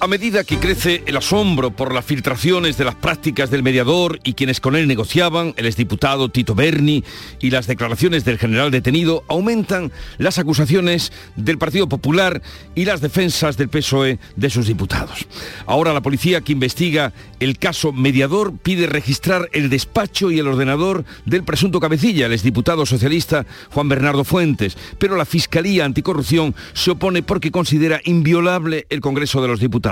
A medida que crece el asombro por las filtraciones de las prácticas del mediador y quienes con él negociaban, el exdiputado Tito Berni y las declaraciones del general detenido, aumentan las acusaciones del Partido Popular y las defensas del PSOE de sus diputados. Ahora la policía que investiga el caso mediador pide registrar el despacho y el ordenador del presunto cabecilla, el exdiputado socialista Juan Bernardo Fuentes, pero la Fiscalía Anticorrupción se opone porque considera inviolable el Congreso de los Diputados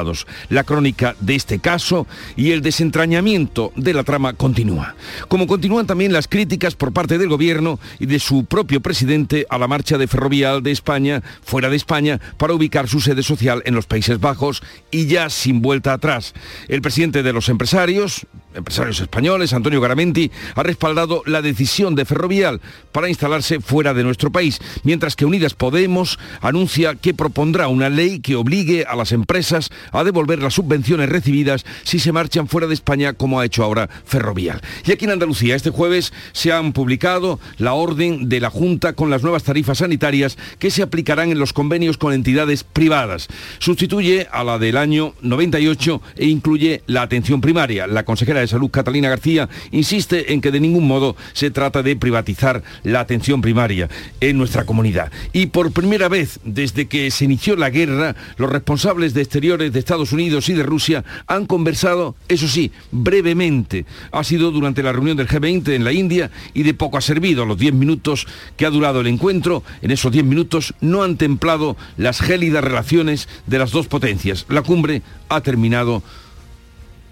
la crónica de este caso y el desentrañamiento de la trama continúa. Como continúan también las críticas por parte del gobierno y de su propio presidente a la marcha de Ferrovial de España, fuera de España, para ubicar su sede social en los Países Bajos y ya sin vuelta atrás. El presidente de los empresarios, empresarios españoles, Antonio Garamenti, ha respaldado la decisión de Ferrovial para instalarse fuera de nuestro país, mientras que Unidas Podemos anuncia que propondrá una ley que obligue a las empresas a devolver las subvenciones recibidas si se marchan fuera de España, como ha hecho ahora Ferrovial. Y aquí en Andalucía, este jueves se han publicado la orden de la Junta con las nuevas tarifas sanitarias que se aplicarán en los convenios con entidades privadas. Sustituye a la del año 98 e incluye la atención primaria. La consejera de Salud, Catalina García, insiste en que de ningún modo se trata de privatizar la atención primaria en nuestra comunidad. Y por primera vez desde que se inició la guerra, los responsables de exteriores de Estados Unidos y de Rusia han conversado, eso sí, brevemente. Ha sido durante la reunión del G20 en la India y de poco ha servido. Los 10 minutos que ha durado el encuentro, en esos 10 minutos no han templado las gélidas relaciones de las dos potencias. La cumbre ha terminado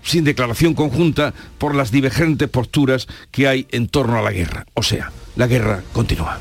sin declaración conjunta por las divergentes posturas que hay en torno a la guerra. O sea, la guerra continúa.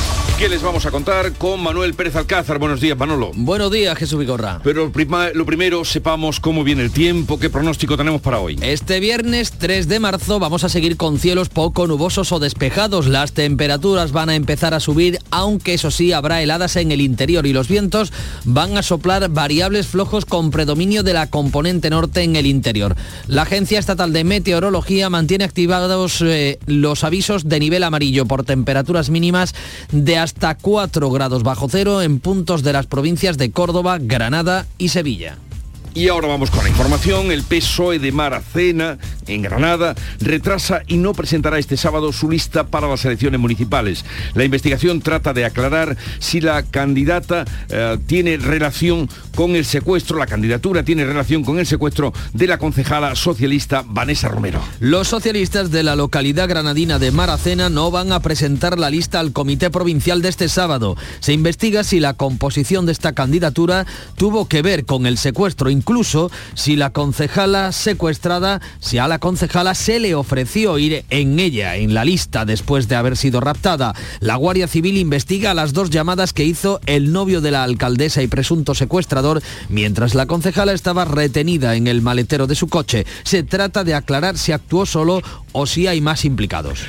¿Qué les vamos a contar con Manuel Pérez Alcázar? Buenos días, Manolo. Buenos días, Jesús Vigorra. Pero lo primero, sepamos cómo viene el tiempo, qué pronóstico tenemos para hoy. Este viernes 3 de marzo vamos a seguir con cielos poco nubosos o despejados. Las temperaturas van a empezar a subir, aunque eso sí, habrá heladas en el interior y los vientos van a soplar variables flojos con predominio de la componente norte en el interior. La Agencia Estatal de Meteorología mantiene activados eh, los avisos de nivel amarillo por temperaturas mínimas de hasta hasta 4 grados bajo cero en puntos de las provincias de Córdoba, Granada y Sevilla. Y ahora vamos con la información. El PSOE de Maracena, en Granada, retrasa y no presentará este sábado su lista para las elecciones municipales. La investigación trata de aclarar si la candidata eh, tiene relación con el secuestro, la candidatura tiene relación con el secuestro de la concejala socialista Vanessa Romero. Los socialistas de la localidad granadina de Maracena no van a presentar la lista al comité provincial de este sábado. Se investiga si la composición de esta candidatura tuvo que ver con el secuestro incluso si la concejala secuestrada, si a la concejala se le ofreció ir en ella, en la lista, después de haber sido raptada. La Guardia Civil investiga las dos llamadas que hizo el novio de la alcaldesa y presunto secuestrador mientras la concejala estaba retenida en el maletero de su coche. Se trata de aclarar si actuó solo o si hay más implicados.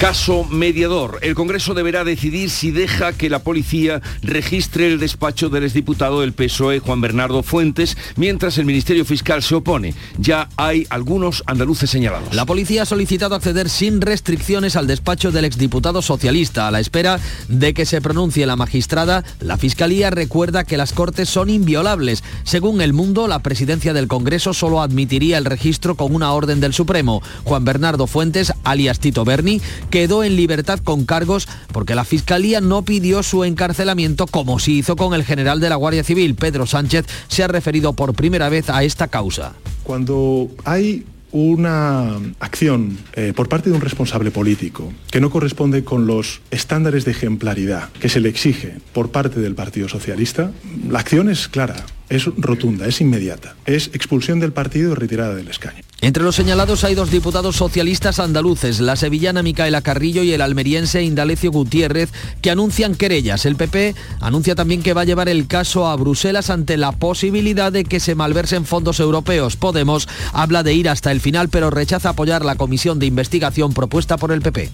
Caso mediador. El Congreso deberá decidir si deja que la policía registre el despacho del exdiputado del PSOE, Juan Bernardo Fuentes, mientras el Ministerio Fiscal se opone. Ya hay algunos andaluces señalados. La policía ha solicitado acceder sin restricciones al despacho del exdiputado socialista. A la espera de que se pronuncie la magistrada, la Fiscalía recuerda que las Cortes son inviolables. Según El Mundo, la presidencia del Congreso solo admitiría el registro con una orden del Supremo. Juan Bernardo Fuentes, alias Tito Berni, quedó en libertad con cargos porque la Fiscalía no pidió su encarcelamiento como se hizo con el general de la Guardia Civil. Pedro Sánchez se ha referido por primera vez a esta causa. Cuando hay una acción eh, por parte de un responsable político que no corresponde con los estándares de ejemplaridad que se le exige por parte del Partido Socialista, la acción es clara, es rotunda, es inmediata, es expulsión del partido y retirada del escaño. Entre los señalados hay dos diputados socialistas andaluces, la sevillana Micaela Carrillo y el almeriense Indalecio Gutiérrez, que anuncian querellas. El PP anuncia también que va a llevar el caso a Bruselas ante la posibilidad de que se malversen fondos europeos. Podemos habla de ir hasta el final, pero rechaza apoyar la comisión de investigación propuesta por el PP.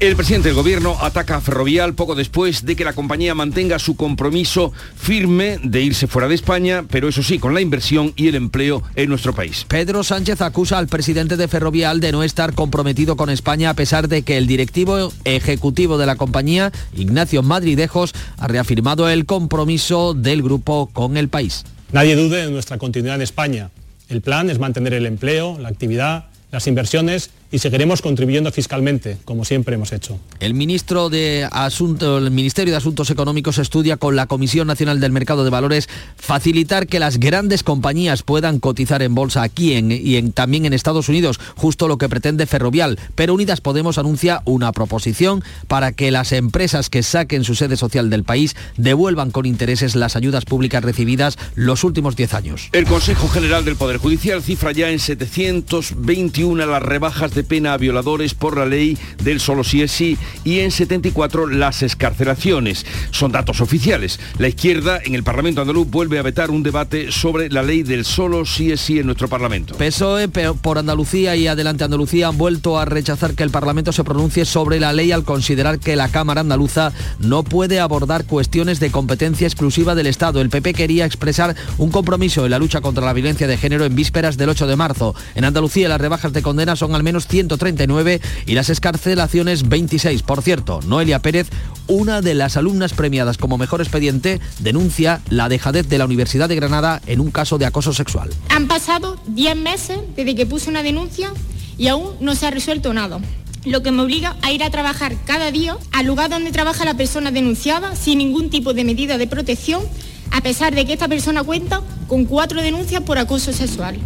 El presidente del gobierno ataca a Ferrovial poco después de que la compañía mantenga su compromiso firme de irse fuera de España, pero eso sí, con la inversión y el empleo en nuestro país. Pedro Sánchez acusa al presidente de Ferrovial de no estar comprometido con España a pesar de que el directivo ejecutivo de la compañía, Ignacio Madridejos, ha reafirmado el compromiso del grupo con el país. Nadie dude de nuestra continuidad en España. El plan es mantener el empleo, la actividad, las inversiones y seguiremos contribuyendo fiscalmente, como siempre hemos hecho. El, ministro de Asunto, el Ministerio de Asuntos Económicos estudia con la Comisión Nacional del Mercado de Valores facilitar que las grandes compañías puedan cotizar en bolsa aquí y en, también en Estados Unidos, justo lo que pretende Ferrovial. Pero Unidas Podemos anuncia una proposición para que las empresas que saquen su sede social del país devuelvan con intereses las ayudas públicas recibidas los últimos 10 años. El Consejo General del Poder Judicial cifra ya en 721 las rebajas de pena a violadores por la ley del solo sí es sí y en 74 las escarcelaciones. Son datos oficiales. La izquierda en el Parlamento andaluz vuelve a vetar un debate sobre la ley del solo sí es sí en nuestro Parlamento. PSOE por Andalucía y Adelante Andalucía han vuelto a rechazar que el Parlamento se pronuncie sobre la ley al considerar que la Cámara andaluza no puede abordar cuestiones de competencia exclusiva del Estado. El PP quería expresar un compromiso en la lucha contra la violencia de género en vísperas del 8 de marzo. En Andalucía las rebajas de condena son al menos 139 y las escarcelaciones 26. Por cierto, Noelia Pérez, una de las alumnas premiadas como mejor expediente, denuncia la dejadez de la Universidad de Granada en un caso de acoso sexual. Han pasado 10 meses desde que puse una denuncia y aún no se ha resuelto nada lo que me obliga a ir a trabajar cada día al lugar donde trabaja la persona denunciada sin ningún tipo de medida de protección, a pesar de que esta persona cuenta con cuatro denuncias por acoso sexual.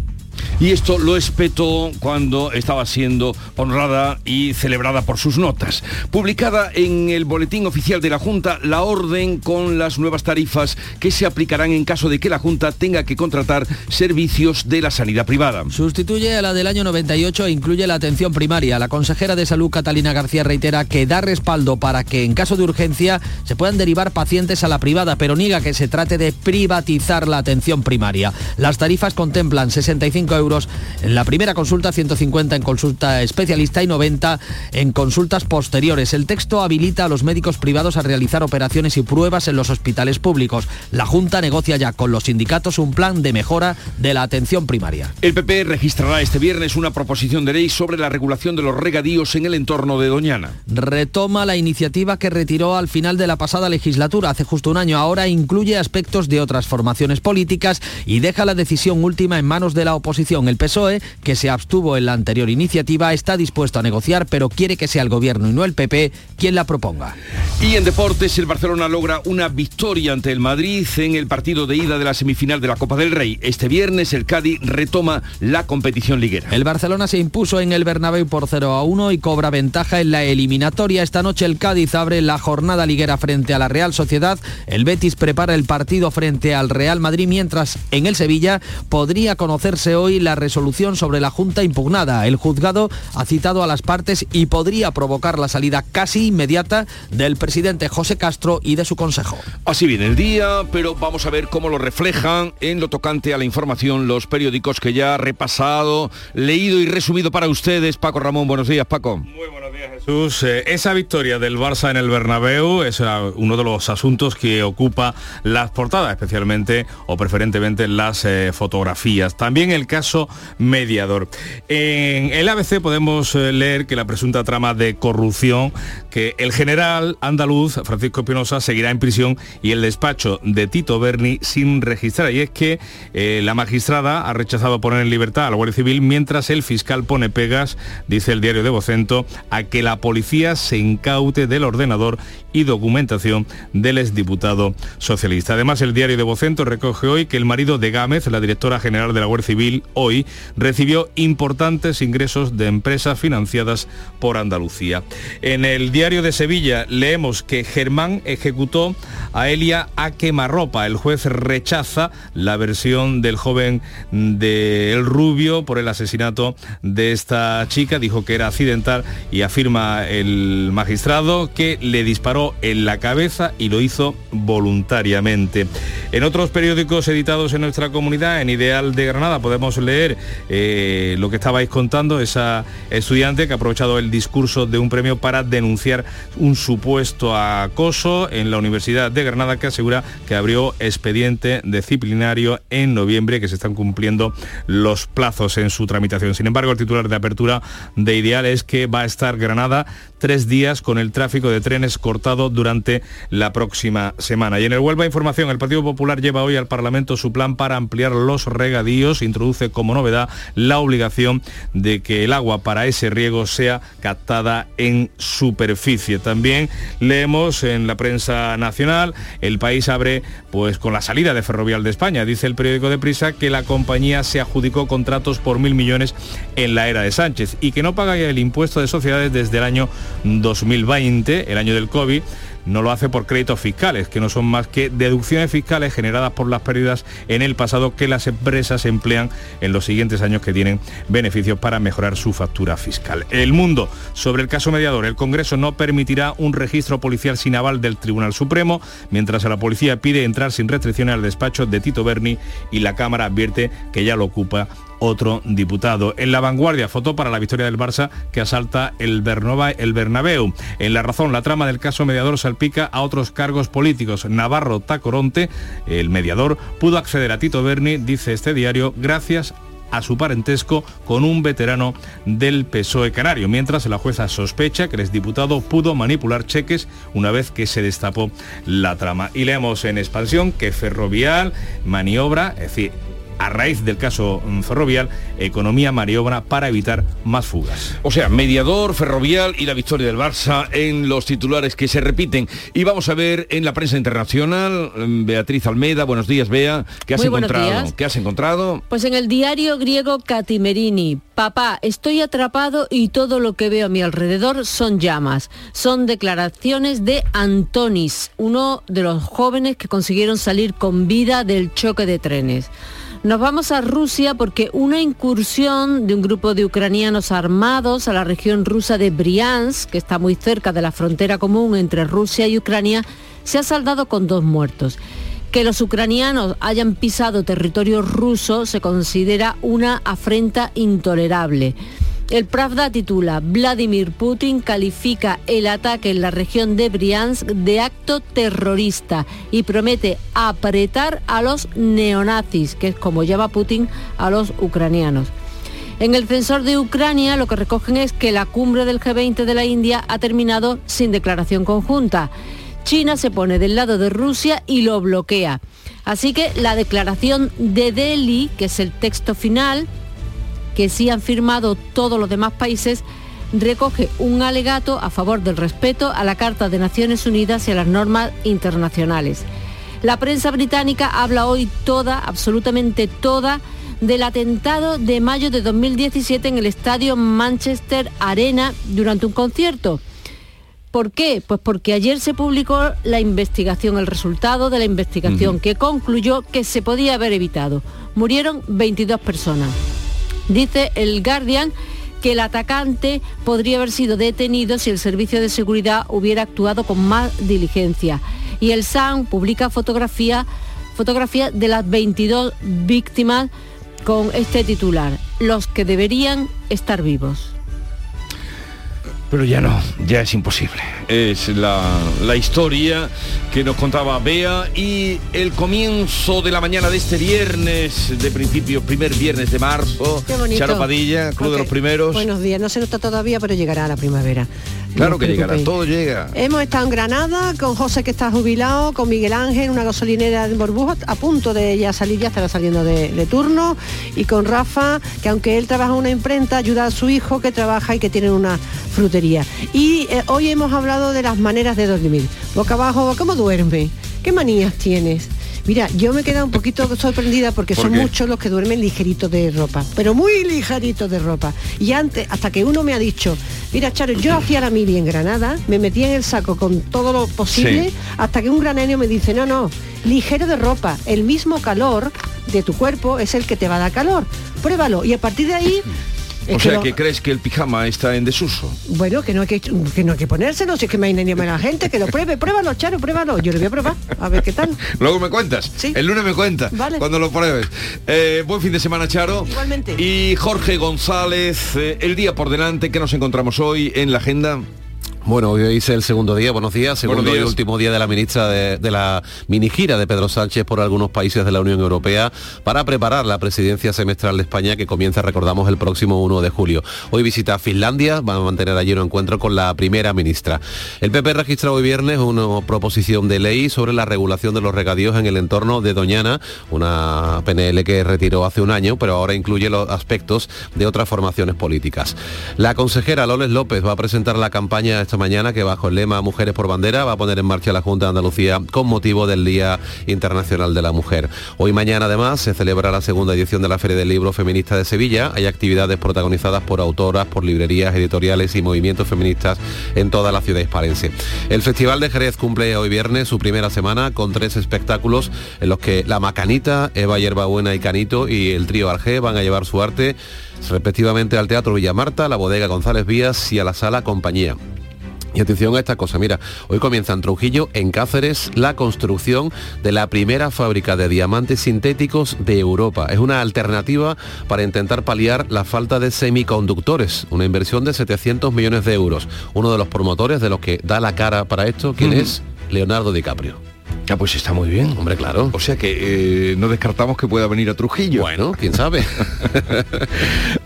Y esto lo espetó cuando estaba siendo honrada y celebrada por sus notas. Publicada en el Boletín Oficial de la Junta la orden con las nuevas tarifas que se aplicarán en caso de que la Junta tenga que contratar servicios de la sanidad privada. Sustituye a la del año 98 e incluye la atención primaria. La consejera de Salud Catalina García reitera que da respaldo para que en caso de urgencia se puedan derivar pacientes a la privada, pero niega que se trate de privatizar la atención primaria. Las tarifas contemplan 65 euros en la primera consulta, 150 en consulta especialista y 90 en consultas posteriores. El texto habilita a los médicos privados a realizar operaciones y pruebas en los hospitales públicos. La Junta negocia ya con los sindicatos un plan de mejora de la atención primaria. El PP registrará este viernes una proposición de ley sobre la regulación de los regadíos en el entorno de Doñana. Retoma la iniciativa que retiró al final de la pasada legislatura, hace justo un año. Ahora incluye aspectos de otras formaciones políticas y deja la decisión última en manos de la oposición el PSOE, que se abstuvo en la anterior iniciativa, está dispuesto a negociar, pero quiere que sea el gobierno y no el PP quien la proponga. Y en deportes, el Barcelona logra una victoria ante el Madrid en el partido de ida de la semifinal de la Copa del Rey. Este viernes el Cádiz retoma la competición liguera. El Barcelona se impuso en el Bernabéu por 0 a 1 y cobra ventaja en la eliminatoria. Esta noche el Cádiz abre la jornada liguera frente a la Real Sociedad. El Betis prepara el partido frente al Real Madrid, mientras en el Sevilla podría conocerse hoy la resolución sobre la Junta impugnada. El juzgado ha citado a las partes y podría provocar la salida casi inmediata del presidente José Castro y de su consejo. Así viene el día, pero vamos a ver cómo lo reflejan en lo tocante a la información los periódicos que ya ha repasado, leído y resumido para ustedes. Paco Ramón, buenos días, Paco. Muy buenos días, Jesús. Eh, esa victoria del Barça en el Bernabéu es uno de los asuntos que ocupa las portadas, especialmente o preferentemente las eh, fotografías. También el caso mediador. En el ABC podemos eh, leer que la presunta trama de corrupción, que el general andaluz Francisco Espinosa seguirá en prisión y el despacho de Tito Berni sin registrar. Y es que la magistrada ha rechazado poner en libertad a la Guardia Civil mientras el fiscal pone pegas, dice el diario de Vocento, a que la policía se incaute del ordenador y documentación del exdiputado socialista. Además, el diario de Vocento recoge hoy que el marido de Gámez, la directora general de la Guardia Civil, hoy recibió importantes ingresos de empresas financiadas por Andalucía. En el diario de Sevilla leemos que Germán ejecutó a Elia a quemarropa. El juez rechaza la versión del joven de Rubio por el asesinato de esta chica. Dijo que era accidental y afirma el magistrado que le disparó en la cabeza y lo hizo voluntariamente. En otros periódicos editados en nuestra comunidad, en Ideal de Granada, podemos leer eh, lo que estabais contando, esa estudiante que ha aprovechado el discurso de un premio para denunciar un supuesto acoso en la Universidad de Granada que asegura que abrió expediente disciplinario en noviembre que se están cumpliendo los plazos en su tramitación. Sin embargo, el titular de apertura de Ideal es que va a estar Granada tres días con el tráfico de trenes cortado durante la próxima semana. Y en el Huelva Información, el Partido Popular lleva hoy al Parlamento su plan para ampliar los regadíos, introduce como novedad la obligación de que el agua para ese riego sea captada en superficie. También leemos en la prensa nacional, el país abre pues con la salida de Ferrovial de España. Dice el periódico de Prisa que la compañía se adjudicó contratos por mil millones en la era de Sánchez y que no paga el impuesto de sociedades desde el año 2020, el año del COVID, no lo hace por créditos fiscales, que no son más que deducciones fiscales generadas por las pérdidas en el pasado que las empresas emplean en los siguientes años que tienen beneficios para mejorar su factura fiscal. El mundo sobre el caso mediador, el Congreso no permitirá un registro policial sin aval del Tribunal Supremo, mientras la policía pide entrar sin restricciones al despacho de Tito Berni y la Cámara advierte que ya lo ocupa otro diputado. En la vanguardia, foto para la victoria del Barça que asalta el, Bernova, el Bernabéu. En la razón, la trama del caso mediador salpica a otros cargos políticos. Navarro Tacoronte, el mediador, pudo acceder a Tito Berni, dice este diario, gracias a su parentesco con un veterano del PSOE canario, mientras la jueza sospecha que el exdiputado pudo manipular cheques una vez que se destapó la trama. Y leemos en expansión que Ferrovial maniobra, es decir, a raíz del caso mm, ferrovial, economía maniobra para evitar más fugas. O sea, mediador, ferrovial y la victoria del Barça en los titulares que se repiten. Y vamos a ver en la prensa internacional, mm, Beatriz Almeida, buenos días, Bea, ¿qué has encontrado? ¿Qué has encontrado? Pues en el diario griego Catimerini, papá, estoy atrapado y todo lo que veo a mi alrededor son llamas. Son declaraciones de Antonis, uno de los jóvenes que consiguieron salir con vida del choque de trenes. Nos vamos a Rusia porque una incursión de un grupo de ucranianos armados a la región rusa de Briansk, que está muy cerca de la frontera común entre Rusia y Ucrania, se ha saldado con dos muertos. Que los ucranianos hayan pisado territorio ruso se considera una afrenta intolerable. El Pravda titula, Vladimir Putin califica el ataque en la región de Briansk de acto terrorista y promete apretar a los neonazis, que es como llama Putin a los ucranianos. En el censor de Ucrania lo que recogen es que la cumbre del G20 de la India ha terminado sin declaración conjunta. China se pone del lado de Rusia y lo bloquea. Así que la declaración de Delhi, que es el texto final, que sí han firmado todos los demás países, recoge un alegato a favor del respeto a la Carta de Naciones Unidas y a las normas internacionales. La prensa británica habla hoy toda, absolutamente toda, del atentado de mayo de 2017 en el estadio Manchester Arena durante un concierto. ¿Por qué? Pues porque ayer se publicó la investigación, el resultado de la investigación, que concluyó que se podía haber evitado. Murieron 22 personas. Dice el Guardian que el atacante podría haber sido detenido si el servicio de seguridad hubiera actuado con más diligencia. Y el SAN publica fotografía, fotografía de las 22 víctimas con este titular, los que deberían estar vivos. Pero ya no, ya es imposible. Es la, historia que nos contaba Bea y el comienzo de la mañana de este viernes, de principio, primer viernes de marzo. Qué bonito. Charo Padilla, Club de los Primeros. Buenos días, no se nota todavía, pero llegará la primavera. Claro que llegará, todo llega. Hemos estado en Granada con José que está jubilado, con Miguel Ángel, una gasolinera de Borbujo, a punto de ya salir, ya estará saliendo de, de turno, y con Rafa, que aunque él trabaja en una imprenta, ayuda a su hijo que trabaja y que tiene una frutería. Y eh, hoy hemos hablado de las maneras de dormir. Boca abajo, ¿cómo duerme? ¿Qué manías tienes? Mira, yo me he quedado un poquito sorprendida porque ¿Por son qué? muchos los que duermen ligeritos de ropa, pero muy ligeritos de ropa. Y antes, hasta que uno me ha dicho, mira, Charo, yo hacía la mili en Granada, me metía en el saco con todo lo posible, Sí. hasta que un granenio me dice, no, no, ligero de ropa, el mismo calor de tu cuerpo es el que te va a dar calor. Pruébalo. Y a partir de ahí... O que sea, lo- que crees que el pijama está en desuso. bueno, que no, hay que, que no hay que ponérselo, si es que me engaña la gente, que lo pruebe, pruébalo, Charo, pruébalo. Yo lo voy a probar, a ver qué tal. Luego me cuentas. Sí. El lunes me cuentas. Vale. Cuando lo pruebes. Eh, buen fin de semana, Charo. Igualmente. Y Jorge González, eh, el día por delante que nos encontramos hoy en la agenda. Bueno, hoy es el segundo día, buenos días, segundo Buenos días. y último día de la ministra de, de la mini gira de Pedro Sánchez por algunos países de la Unión Europea para preparar la presidencia semestral de España que comienza, recordamos, el próximo 1 de julio. Hoy visita Finlandia, va a mantener allí un encuentro con la primera ministra. El PP registra hoy viernes una proposición de ley sobre la regulación de los regadíos en el entorno de Doñana, una PNL que retiró hace un año, pero ahora incluye los aspectos de otras formaciones políticas. La consejera Loles López va a presentar la campaña mañana que bajo el lema Mujeres por Bandera va a poner en marcha la Junta de Andalucía con motivo del Día Internacional de la Mujer. Hoy mañana además se celebra la segunda edición de la Feria del Libro Feminista de Sevilla. Hay actividades protagonizadas por autoras, por librerías, editoriales y movimientos feministas en toda la ciudad hispalense. El Festival de Jerez cumple hoy viernes su primera semana con tres espectáculos en los que La Macanita, Eva Yerbabuena y Canito y el trío Arge van a llevar su arte respectivamente al Teatro Villamarta, la Bodega González Vías y a la Sala Compañía. Y atención a esta cosa, mira, hoy comienza en Trujillo, en Cáceres, la construcción de la primera fábrica de diamantes sintéticos de Europa. Es una alternativa para intentar paliar la falta de semiconductores, una inversión de 700 millones de euros. Uno de los promotores de los que da la cara para esto, ¿quién es? Leonardo DiCaprio. Ah, pues está muy bien. Hombre, claro. O sea que eh, no descartamos que pueda venir a Trujillo. Bueno, quién sabe.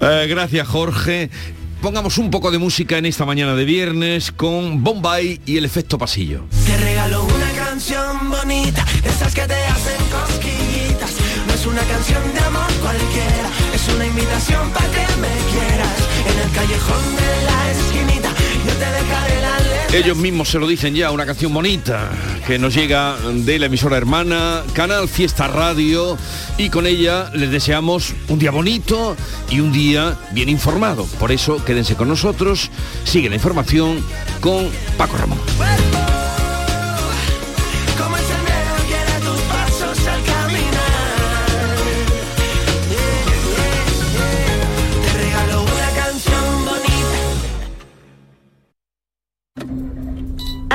Eh, gracias, Jorge. Pongamos un poco de música en esta mañana de viernes con Bombay y el efecto pasillo. Te regalo una canción bonita, esas que te hacen cosquillitas. No es una canción de amor cualquiera, es una invitación para que me quieras. En el callejón de la esquinita, yo te dejaré. Ellos mismos se lo dicen ya, una canción bonita que nos llega de la emisora hermana, Canal Fiesta Radio, y con ella les deseamos un día bonito y un día bien informado. Por eso quédense con nosotros, sigue la información con Paco Ramón.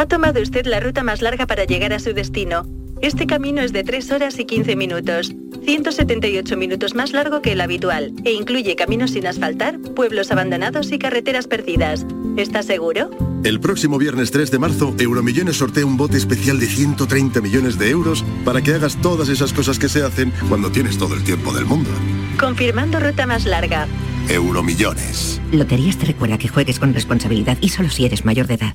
Ha tomado usted la ruta más larga para llegar a su destino. Este camino es de 3 horas y 15 minutos, 178 minutos más largo que el habitual, e incluye caminos sin asfaltar, pueblos abandonados y carreteras perdidas. ¿Está seguro? El próximo viernes 3 de marzo, Euromillones sortea un bote especial de 130 millones de euros para que hagas todas esas cosas que se hacen cuando tienes todo el tiempo del mundo. Confirmando ruta más larga. Euromillones. Loterías te recuerda que juegues con responsabilidad y solo si eres mayor de edad.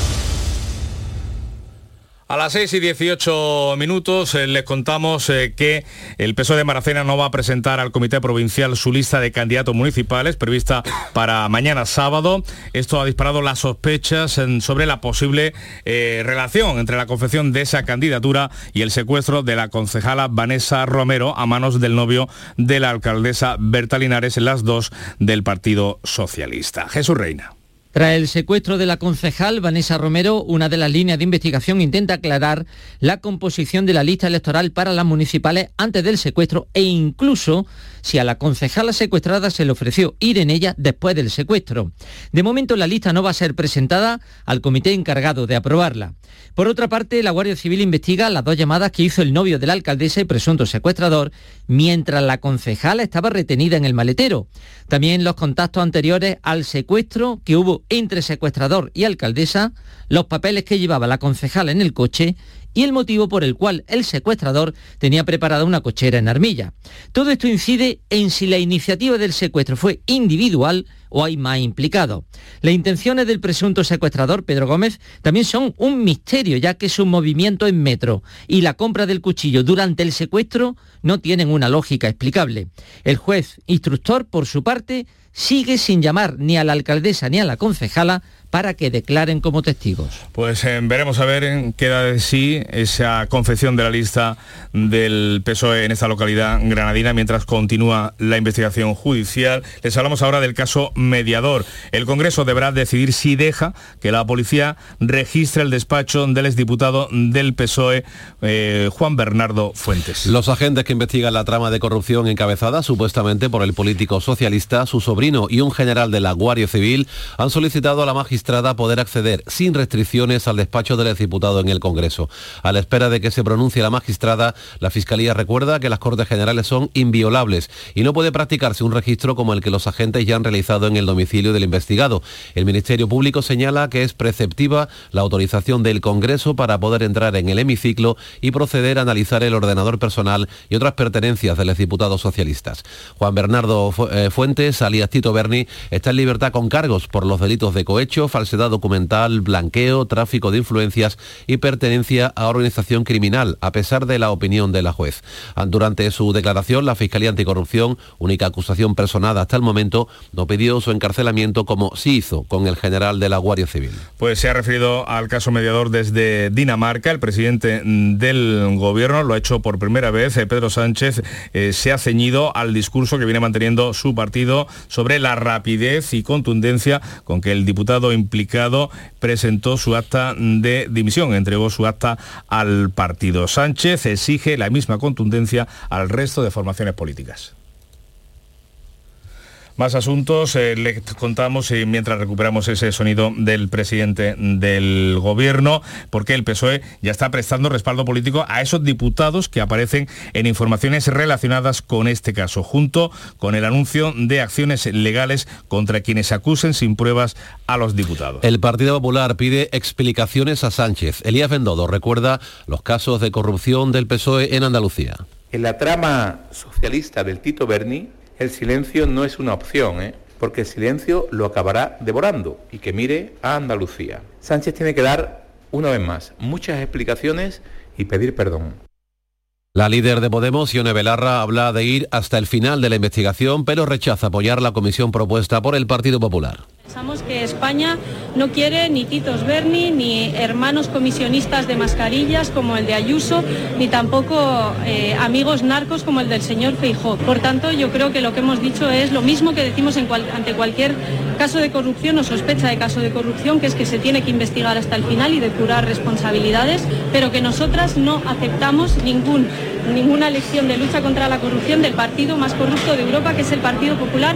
A las 6 y 18 minutos eh, les contamos eh, que el PSOE de Maracena no va a presentar al Comité Provincial su lista de candidatos municipales prevista para mañana sábado. Esto ha disparado las sospechas en- sobre la posible eh, relación entre la confección de esa candidatura y el secuestro de la concejala Vanessa Romero a manos del novio de la alcaldesa Berta Linares, las dos del Partido Socialista. Jesús Reina. Tras el secuestro de la concejal Vanessa Romero, una de las líneas de investigación intenta aclarar la composición de la lista electoral para las municipales antes del secuestro e incluso si a la concejala secuestrada se le ofreció ir en ella después del secuestro. De momento la lista no va a ser presentada al comité encargado de aprobarla. Por otra parte, la Guardia Civil investiga las dos llamadas que hizo el novio de la alcaldesa y presunto secuestrador mientras la concejala estaba retenida en el maletero. También los contactos anteriores al secuestro que hubo entre secuestrador y alcaldesa, los papeles que llevaba la concejala en el coche y el motivo por el cual el secuestrador tenía preparada una cochera en Armilla. Todo esto incide en si la iniciativa del secuestro fue individual o hay más implicados. Las intenciones del presunto secuestrador Pedro Gómez también son un misterio, ya que su movimiento en metro y la compra del cuchillo durante el secuestro no tienen una lógica explicable. El juez instructor, por su parte, sigue sin llamar ni a la alcaldesa ni a la concejala para que declaren como testigos. Pues eh, veremos a ver en qué da de sí esa confección de la lista del PSOE en esta localidad granadina mientras continúa la investigación judicial. Les hablamos ahora del caso mediador. El Congreso deberá decidir si deja que la policía registre el despacho del exdiputado del PSOE, eh, Juan Bernardo Fuentes. Los agentes que investigan la trama de corrupción encabezada supuestamente por el político socialista, su sobrino y un general de la Guardia Civil han solicitado a la magistrada poder acceder sin restricciones al despacho del exdiputado en el Congreso. A la espera de que se pronuncie la magistrada, la Fiscalía recuerda que las Cortes Generales son inviolables y no puede practicarse un registro como el que los agentes ya han realizado en el domicilio del investigado. El Ministerio Público señala que es preceptiva la autorización del Congreso para poder entrar en el hemiciclo y proceder a analizar el ordenador personal y otras pertenencias de los diputados socialistas. Juan Bernardo eh, Fuentes, alias Tito Berni, está en libertad con cargos por los delitos de cohecho, falsedad documental, blanqueo, tráfico de influencias y pertenencia a organización criminal, a pesar de la opinión de la juez. Durante su declaración, la Fiscalía Anticorrupción, única acusación personada hasta el momento, no pidió su encarcelamiento como sí hizo con el general de la Guardia Civil. Pues se ha referido al caso mediador desde Dinamarca. El presidente del gobierno lo ha hecho por primera vez. Eh, Pedro Sánchez eh, se ha ceñido al discurso que viene manteniendo su partido sobre la rapidez y contundencia con que el diputado implicado presentó su acta de dimisión, entregó su acta al partido. Sánchez exige la misma contundencia al resto de formaciones políticas. Más asuntos, eh, le contamos y mientras recuperamos ese sonido del presidente del gobierno, porque el PSOE ya está prestando respaldo político a esos diputados que aparecen en informaciones relacionadas con este caso, junto con el anuncio de acciones legales contra quienes acusen sin pruebas a los diputados. El Partido Popular pide explicaciones a Sánchez. Elías Bendodo recuerda los casos de corrupción del PSOE en Andalucía. En la trama socialista del Tito Berni, el silencio no es una opción, ¿eh? porque el silencio lo acabará devorando y que mire a Andalucía. Sánchez tiene que dar, una vez más, muchas explicaciones y pedir perdón. La líder de Podemos, Ione Belarra, habla de ir hasta el final de la investigación, pero rechaza apoyar la comisión propuesta por el Partido Popular. Pensamos que España no quiere ni Titos Berni, ni hermanos comisionistas de mascarillas como el de Ayuso, ni tampoco eh, amigos narcos como el del señor Feijó. Por tanto, yo creo que lo que hemos dicho es lo mismo que decimos ante cualquier caso de corrupción o sospecha de caso de corrupción, que es que se tiene que investigar hasta el final y depurar responsabilidades, pero que nosotras no aceptamos ningún, ninguna lección de lucha contra la corrupción del partido más corrupto de Europa, que es el Partido Popular.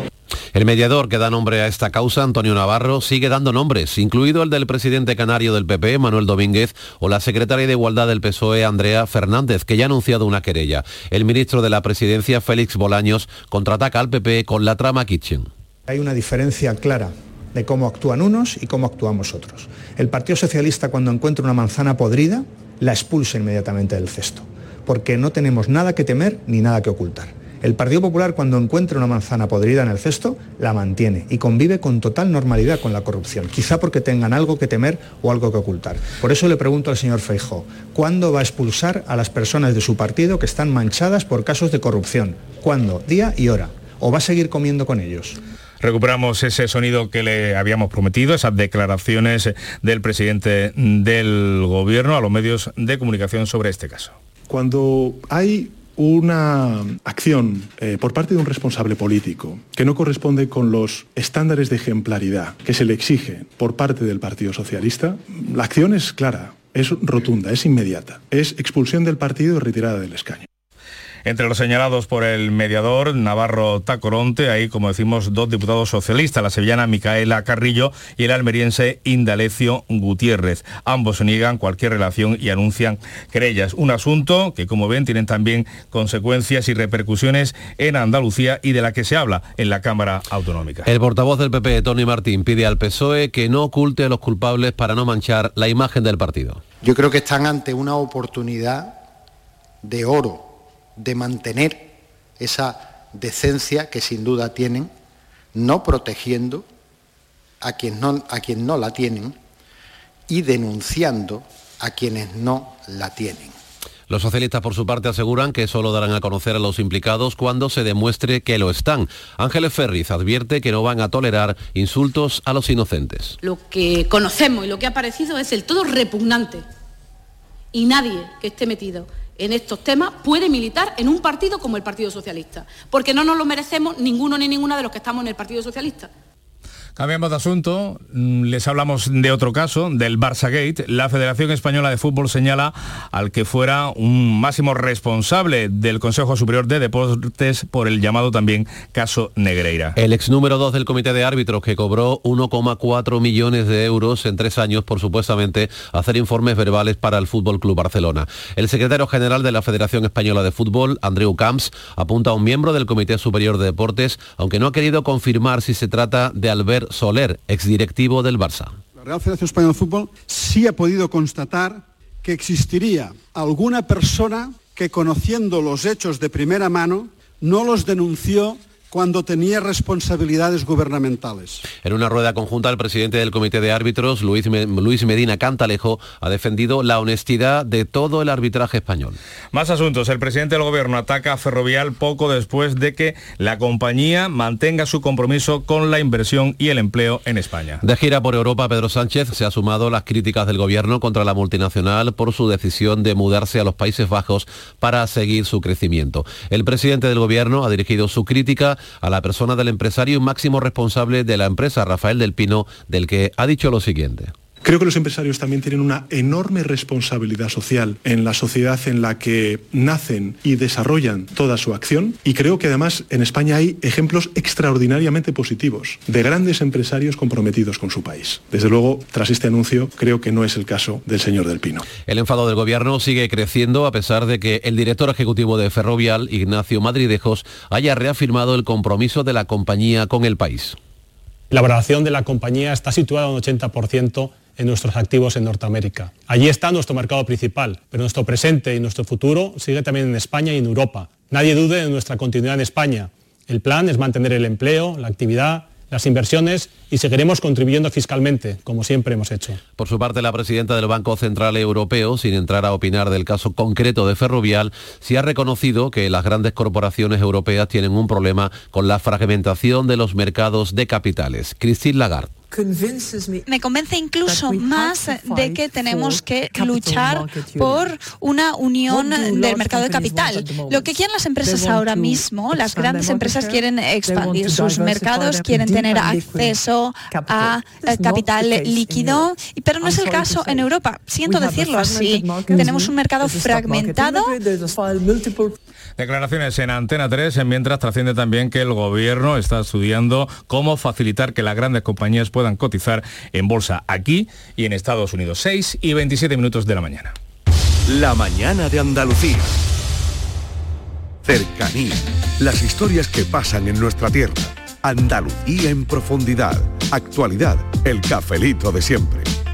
El mediador que da nombre a esta causa, Antonio Navarro, sigue dando nombres, incluido el del presidente canario del PP, Manuel Domínguez, o la secretaria de Igualdad del PSOE, Andrea Fernández, que ya ha anunciado una querella. El ministro de la Presidencia, Félix Bolaños, contraataca al PP con la trama Kitchen. Hay una diferencia clara de cómo actúan unos y cómo actuamos otros. El Partido Socialista cuando encuentra una manzana podrida, la expulsa inmediatamente del cesto, porque no tenemos nada que temer ni nada que ocultar. El Partido Popular cuando encuentra una manzana podrida en el cesto, la mantiene y convive con total normalidad con la corrupción, quizá porque tengan algo que temer o algo que ocultar. Por eso le pregunto al señor Feijó, ¿cuándo va a expulsar a las personas de su partido que están manchadas por casos de corrupción? ¿Cuándo? Día y hora. ¿O va a seguir comiendo con ellos? recuperamos ese sonido que le habíamos prometido, esas declaraciones del presidente del gobierno a los medios de comunicación sobre este caso. Cuando hay una acción eh, por parte de un responsable político que no corresponde con los estándares de ejemplaridad que se le exige por parte del Partido Socialista, la acción es clara, es rotunda, es inmediata, es expulsión del partido y retirada del escaño. Entre los señalados por el mediador Navarro Tacoronte, hay, como decimos, dos diputados socialistas, la sevillana Micaela Carrillo y el almeriense Indalecio Gutiérrez. Ambos niegan cualquier relación y anuncian querellas. Un asunto que, como ven, tienen también consecuencias y repercusiones en Andalucía y de la que se habla en la Cámara Autonómica. El portavoz del PP, Tony Martín, pide al PSOE que no oculte a los culpables para no manchar la imagen del partido. Yo creo que están ante una oportunidad de oro de mantener esa decencia que sin duda tienen, no protegiendo a quien no, a quien no la tienen y denunciando a quienes no la tienen. Los socialistas, por su parte, aseguran que solo darán a conocer a los implicados cuando se demuestre que lo están. Ángeles Ferriz advierte que no van a tolerar insultos a los inocentes. Lo que conocemos y lo que ha aparecido es el todo repugnante. Y nadie que esté metido en estos temas puede militar en un partido como el Partido Socialista, porque no nos lo merecemos ninguno ni ninguna de los que estamos en el Partido Socialista. Cambiamos de asunto, mm, les hablamos de otro caso, del Barça Gate. La Federación Española de Fútbol señala al que fuera un máximo responsable del Consejo Superior de Deportes por el llamado también caso Negreira. El ex número 2 del Comité de Árbitros que cobró 1,4 millones de euros en tres años por supuestamente hacer informes verbales para el Fútbol Club Barcelona. El secretario general de la Federación Española de Fútbol, Andreu Camps, apunta a un miembro del Comité Superior de Deportes, aunque no ha querido confirmar si se trata de Albert Soler, exdirectivo del Barça. La Real Federación Española de Fútbol sí ha podido constatar que existiría alguna persona que conociendo los hechos de primera mano no los denunció cuando tenía responsabilidades gubernamentales. En una rueda conjunta, el presidente del Comité de Árbitros, Luis, Luis, Medina Cantalejo, ha defendido la honestidad de todo el arbitraje español. Más asuntos. El presidente del Gobierno ataca a Ferrovial poco después de que la compañía mantenga su compromiso con la inversión y el empleo en España. De gira por Europa, Pedro Sánchez se ha sumado las críticas del Gobierno contra la multinacional por su decisión de mudarse a los Países Bajos para seguir su crecimiento. El presidente del Gobierno ha dirigido su crítica a la persona del empresario y máximo responsable de la empresa, Rafael del Pino, del que ha dicho lo siguiente. Creo que los empresarios también tienen una enorme responsabilidad social en la sociedad en la que nacen y desarrollan toda su acción y creo que además en España hay ejemplos extraordinariamente positivos de grandes empresarios comprometidos con su país. Desde luego, tras este anuncio, creo que no es el caso del señor Del Pino. El enfado del gobierno sigue creciendo a pesar de que el director ejecutivo de Ferrovial, Ignacio Madridejos, haya reafirmado el compromiso de la compañía con el país. La valoración de la compañía está situada en un 80% en nuestros activos en Norteamérica. Allí está nuestro mercado principal, pero nuestro presente y nuestro futuro sigue también en España y en Europa. Nadie dude de nuestra continuidad en España. El plan es mantener el empleo, la actividad, las inversiones y seguiremos contribuyendo fiscalmente, como siempre hemos hecho. Por su parte, la presidenta del Banco Central Europeo, sin entrar a opinar del caso concreto de Ferrovial, sí ha reconocido que las grandes corporaciones europeas tienen un problema con la fragmentación de los mercados de capitales. Christine Lagarde. Me convence incluso más de que tenemos que luchar por una unión del mercado de capital. Lo que quieren las empresas ahora mismo, las grandes empresas quieren expandir sus mercados, quieren tener acceso a capital líquido, pero no es el caso en Europa. Siento decirlo así. Tenemos un mercado fragmentado. Declaraciones en Antena 3, mientras trasciende también que el gobierno está estudiando cómo facilitar que las grandes compañías puedan cotizar en bolsa aquí y en Estados Unidos. 6 y 27 minutos de la mañana. La mañana de Andalucía. Cercanía. Las historias que pasan en nuestra tierra. Andalucía en profundidad. Actualidad. El cafelito de siempre.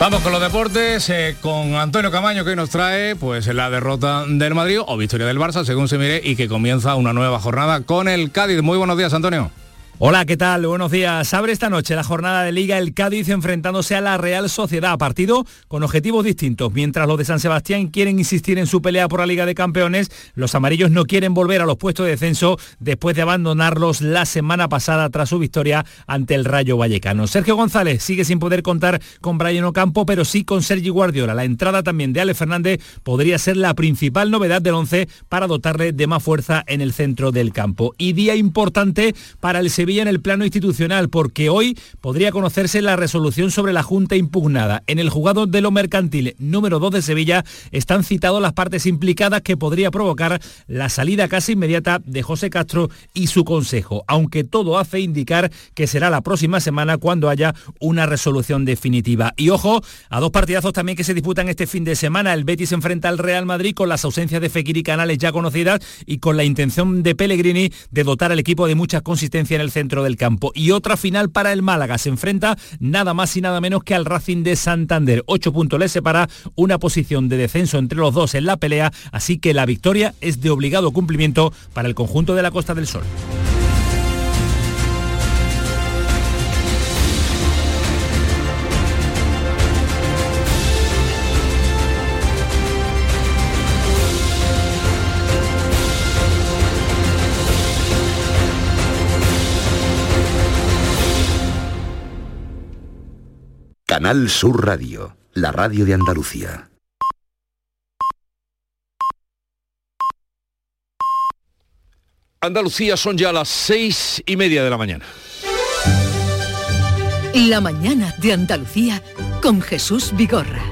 Vamos con los deportes, eh, con Antonio Camaño que nos trae pues la derrota del Madrid o victoria del Barça, según se mire, y que comienza una nueva jornada con el Cádiz. Muy buenos días, Antonio. Hola, ¿qué tal? Buenos días. Abre esta noche la jornada de Liga el Cádiz enfrentándose a la Real Sociedad, partido con objetivos distintos. Mientras los de San Sebastián quieren insistir en su pelea por la Liga de Campeones, los amarillos no quieren volver a los puestos de descenso después de abandonarlos la semana pasada tras su victoria ante el Rayo Vallecano. Sergio González sigue sin poder contar con Brian Ocampo, pero sí con Sergi Guardiola. La entrada también de Ale Fernández podría ser la principal novedad del once para dotarle de más fuerza en el centro del campo. Y día importante para el Sevilla en el plano institucional, porque hoy podría conocerse la resolución sobre la Junta impugnada. En el juzgado de lo mercantil número 2 de Sevilla están citados las partes implicadas que podría provocar la salida casi inmediata de José Castro y su consejo, aunque todo hace indicar que será la próxima semana cuando haya una resolución definitiva. Y ojo, a dos partidazos también que se disputan este fin de semana. El Betis enfrenta al Real Madrid con las ausencias de Fekir y Canales ya conocidas y con la intención de Pellegrini de dotar al equipo de mucha consistencia en el centro del campo. Y otra final para el Málaga. Se enfrenta nada más y nada menos que al Racing de Santander. Ocho puntos le separa una posición de descenso entre los dos en la pelea, así que la victoria es de obligado cumplimiento para el conjunto de la Costa del Sol. Canal Sur Radio, la radio de Andalucía. Andalucía son ya las seis y media de la mañana. La mañana de Andalucía con Jesús Vigorra.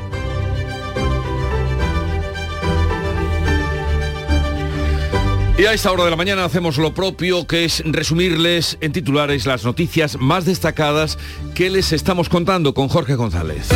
Y a esta hora de la mañana hacemos lo propio, que es resumirles en titulares las noticias más destacadas que les estamos contando con Jorge González.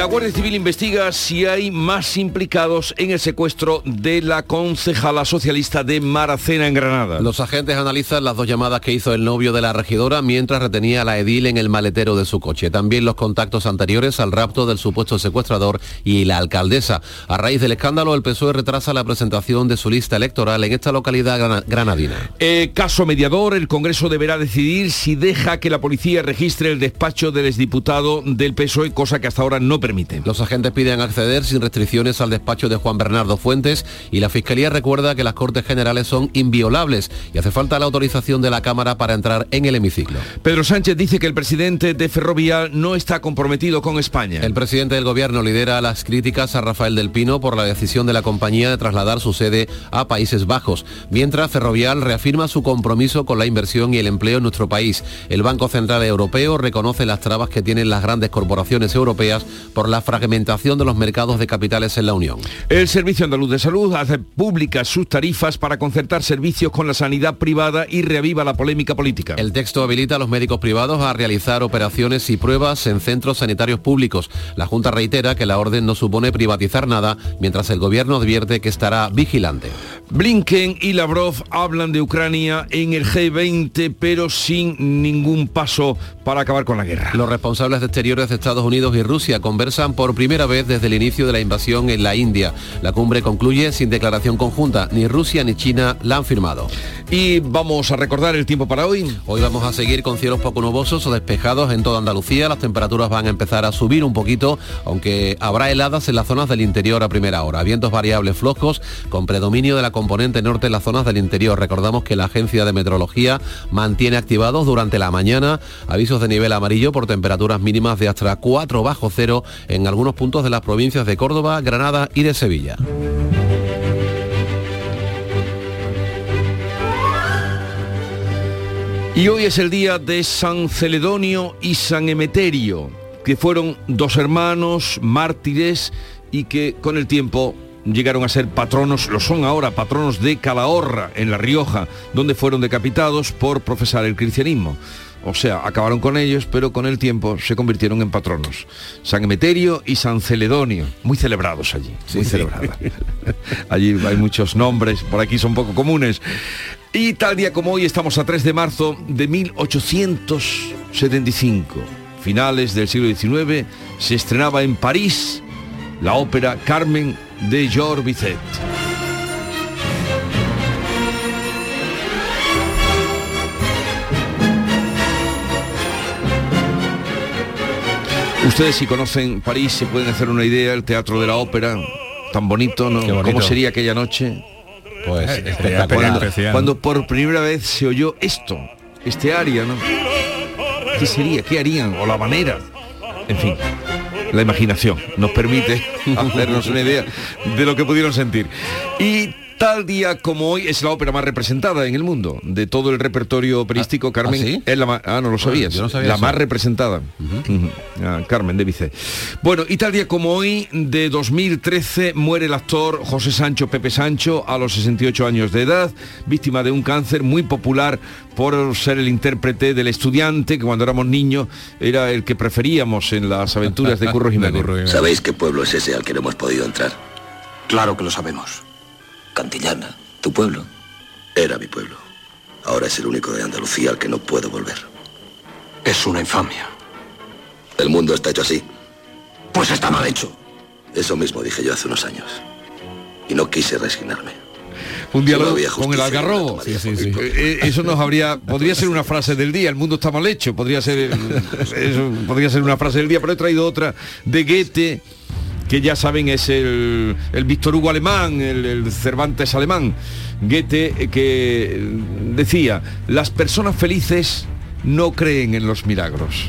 La Guardia Civil investiga si hay más implicados en el secuestro de la concejala socialista de Maracena en Granada. Los agentes analizan las dos llamadas que hizo el novio de la regidora mientras retenía a la edil en el maletero de su coche. También los contactos anteriores al rapto del supuesto secuestrador y la alcaldesa. A raíz del escándalo, el PSOE retrasa la presentación de su lista electoral en esta localidad granadina. Eh, caso mediador, el Congreso deberá decidir si deja que la policía registre el despacho del exdiputado del PSOE, cosa que hasta ahora no permite. Los agentes piden acceder sin restricciones al despacho de Juan Bernardo Fuentes y la Fiscalía recuerda que las Cortes Generales son inviolables y hace falta la autorización de la Cámara para entrar en el hemiciclo. Pedro Sánchez dice que el presidente de Ferrovial no está comprometido con España. El presidente del gobierno lidera las críticas a Rafael del Pino por la decisión de la compañía de trasladar su sede a Países Bajos, mientras Ferrovial reafirma su compromiso con la inversión y el empleo en nuestro país. El Banco Central Europeo reconoce las trabas que tienen las grandes corporaciones europeas por la fragmentación de los mercados de capitales en la Unión. El Servicio Andaluz de Salud hace públicas sus tarifas para concertar servicios con la sanidad privada y reaviva la polémica política. El texto habilita a los médicos privados a realizar operaciones y pruebas en centros sanitarios públicos. La Junta reitera que la orden no supone privatizar nada, mientras el gobierno advierte que estará vigilante. Blinken y Lavrov hablan de Ucrania en el G20, pero sin ningún paso para acabar con la guerra. Los responsables de exteriores de Estados Unidos y Rusia conversan por primera vez desde el inicio de la invasión en la India. La cumbre concluye sin declaración conjunta. Ni Rusia ni China la han firmado. Y vamos a recordar el tiempo para hoy. Hoy vamos a seguir con cielos poco nubosos o despejados en toda Andalucía. Las temperaturas van a empezar a subir un poquito, aunque habrá heladas en las zonas del interior a primera hora. Vientos variables flojos con predominio de la componente norte en las zonas del interior. Recordamos que la Agencia de Meteorología mantiene activados durante la mañana avisos de nivel amarillo por temperaturas mínimas de hasta 4 bajo cero en algunos puntos de las provincias de Córdoba, Granada y de Sevilla. Y hoy es el día de San Celedonio y San Emeterio, que fueron dos hermanos mártires y que con el tiempo llegaron a ser patronos, lo son ahora, patronos de Calahorra, en La Rioja, donde fueron decapitados por profesar el cristianismo. O sea, acabaron con ellos, pero con el tiempo se convirtieron en patronos. San Emeterio y San Celedonio, muy celebrados allí, muy celebrados. allí hay muchos nombres, por aquí son poco comunes. Y tal día como hoy estamos a 3 de marzo de 1875. Finales del siglo XIX se estrenaba en París la ópera Carmen de Georges Bizet. Ustedes si conocen París se pueden hacer una idea, el Teatro de la Ópera, tan bonito, ¿no? Bonito. ¿Cómo sería aquella noche? Pues Eh, espectacular. Cuando, cuando por primera vez se oyó esto, este aria, ¿no? ¿Qué sería? ¿Qué harían? O la manera. En fin, la imaginación nos permite hacernos una idea de lo que pudieron sentir. Y tal día como hoy es la ópera más representada en el mundo de todo el repertorio operístico. Carmen ¿ah, sí? es la más, ah, no lo sabías. yo no sabía la eso. más representada. Ah, Carmen de Vice. Bueno, y tal día como hoy de 2013 muere el actor José Sancho Pepe Sancho a los 68 años de edad, víctima de un cáncer muy popular por ser el intérprete del estudiante que cuando éramos niños era el que preferíamos en las aventuras de Curro Jiménez. ¿Sabéis qué pueblo es ese al que no hemos podido entrar? Claro que lo sabemos. Cantillana, tu pueblo. Era mi pueblo. Ahora es el único de Andalucía al que no puedo volver. Es una infamia. El mundo está hecho así. Pues está mal hecho. Eso mismo dije yo hace unos años. Y no quise resignarme. Un diálogo con el algarrobo. Eh, eh, Eso nos habría, podría ser una frase del día, el mundo está mal hecho, podría ser, eso podría ser una frase del día, pero he traído otra de Goethe, que ya saben es el, el Víctor Hugo alemán, el, el Cervantes alemán. Goethe eh, que decía, las personas felices no creen en los milagros.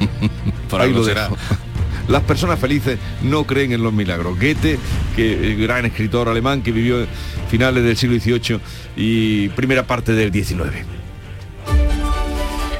Por Ahí lo será. Las personas felices no creen en los milagros. Goethe, que el gran escritor alemán que vivió finales del siglo XVIII y primera parte del XIX.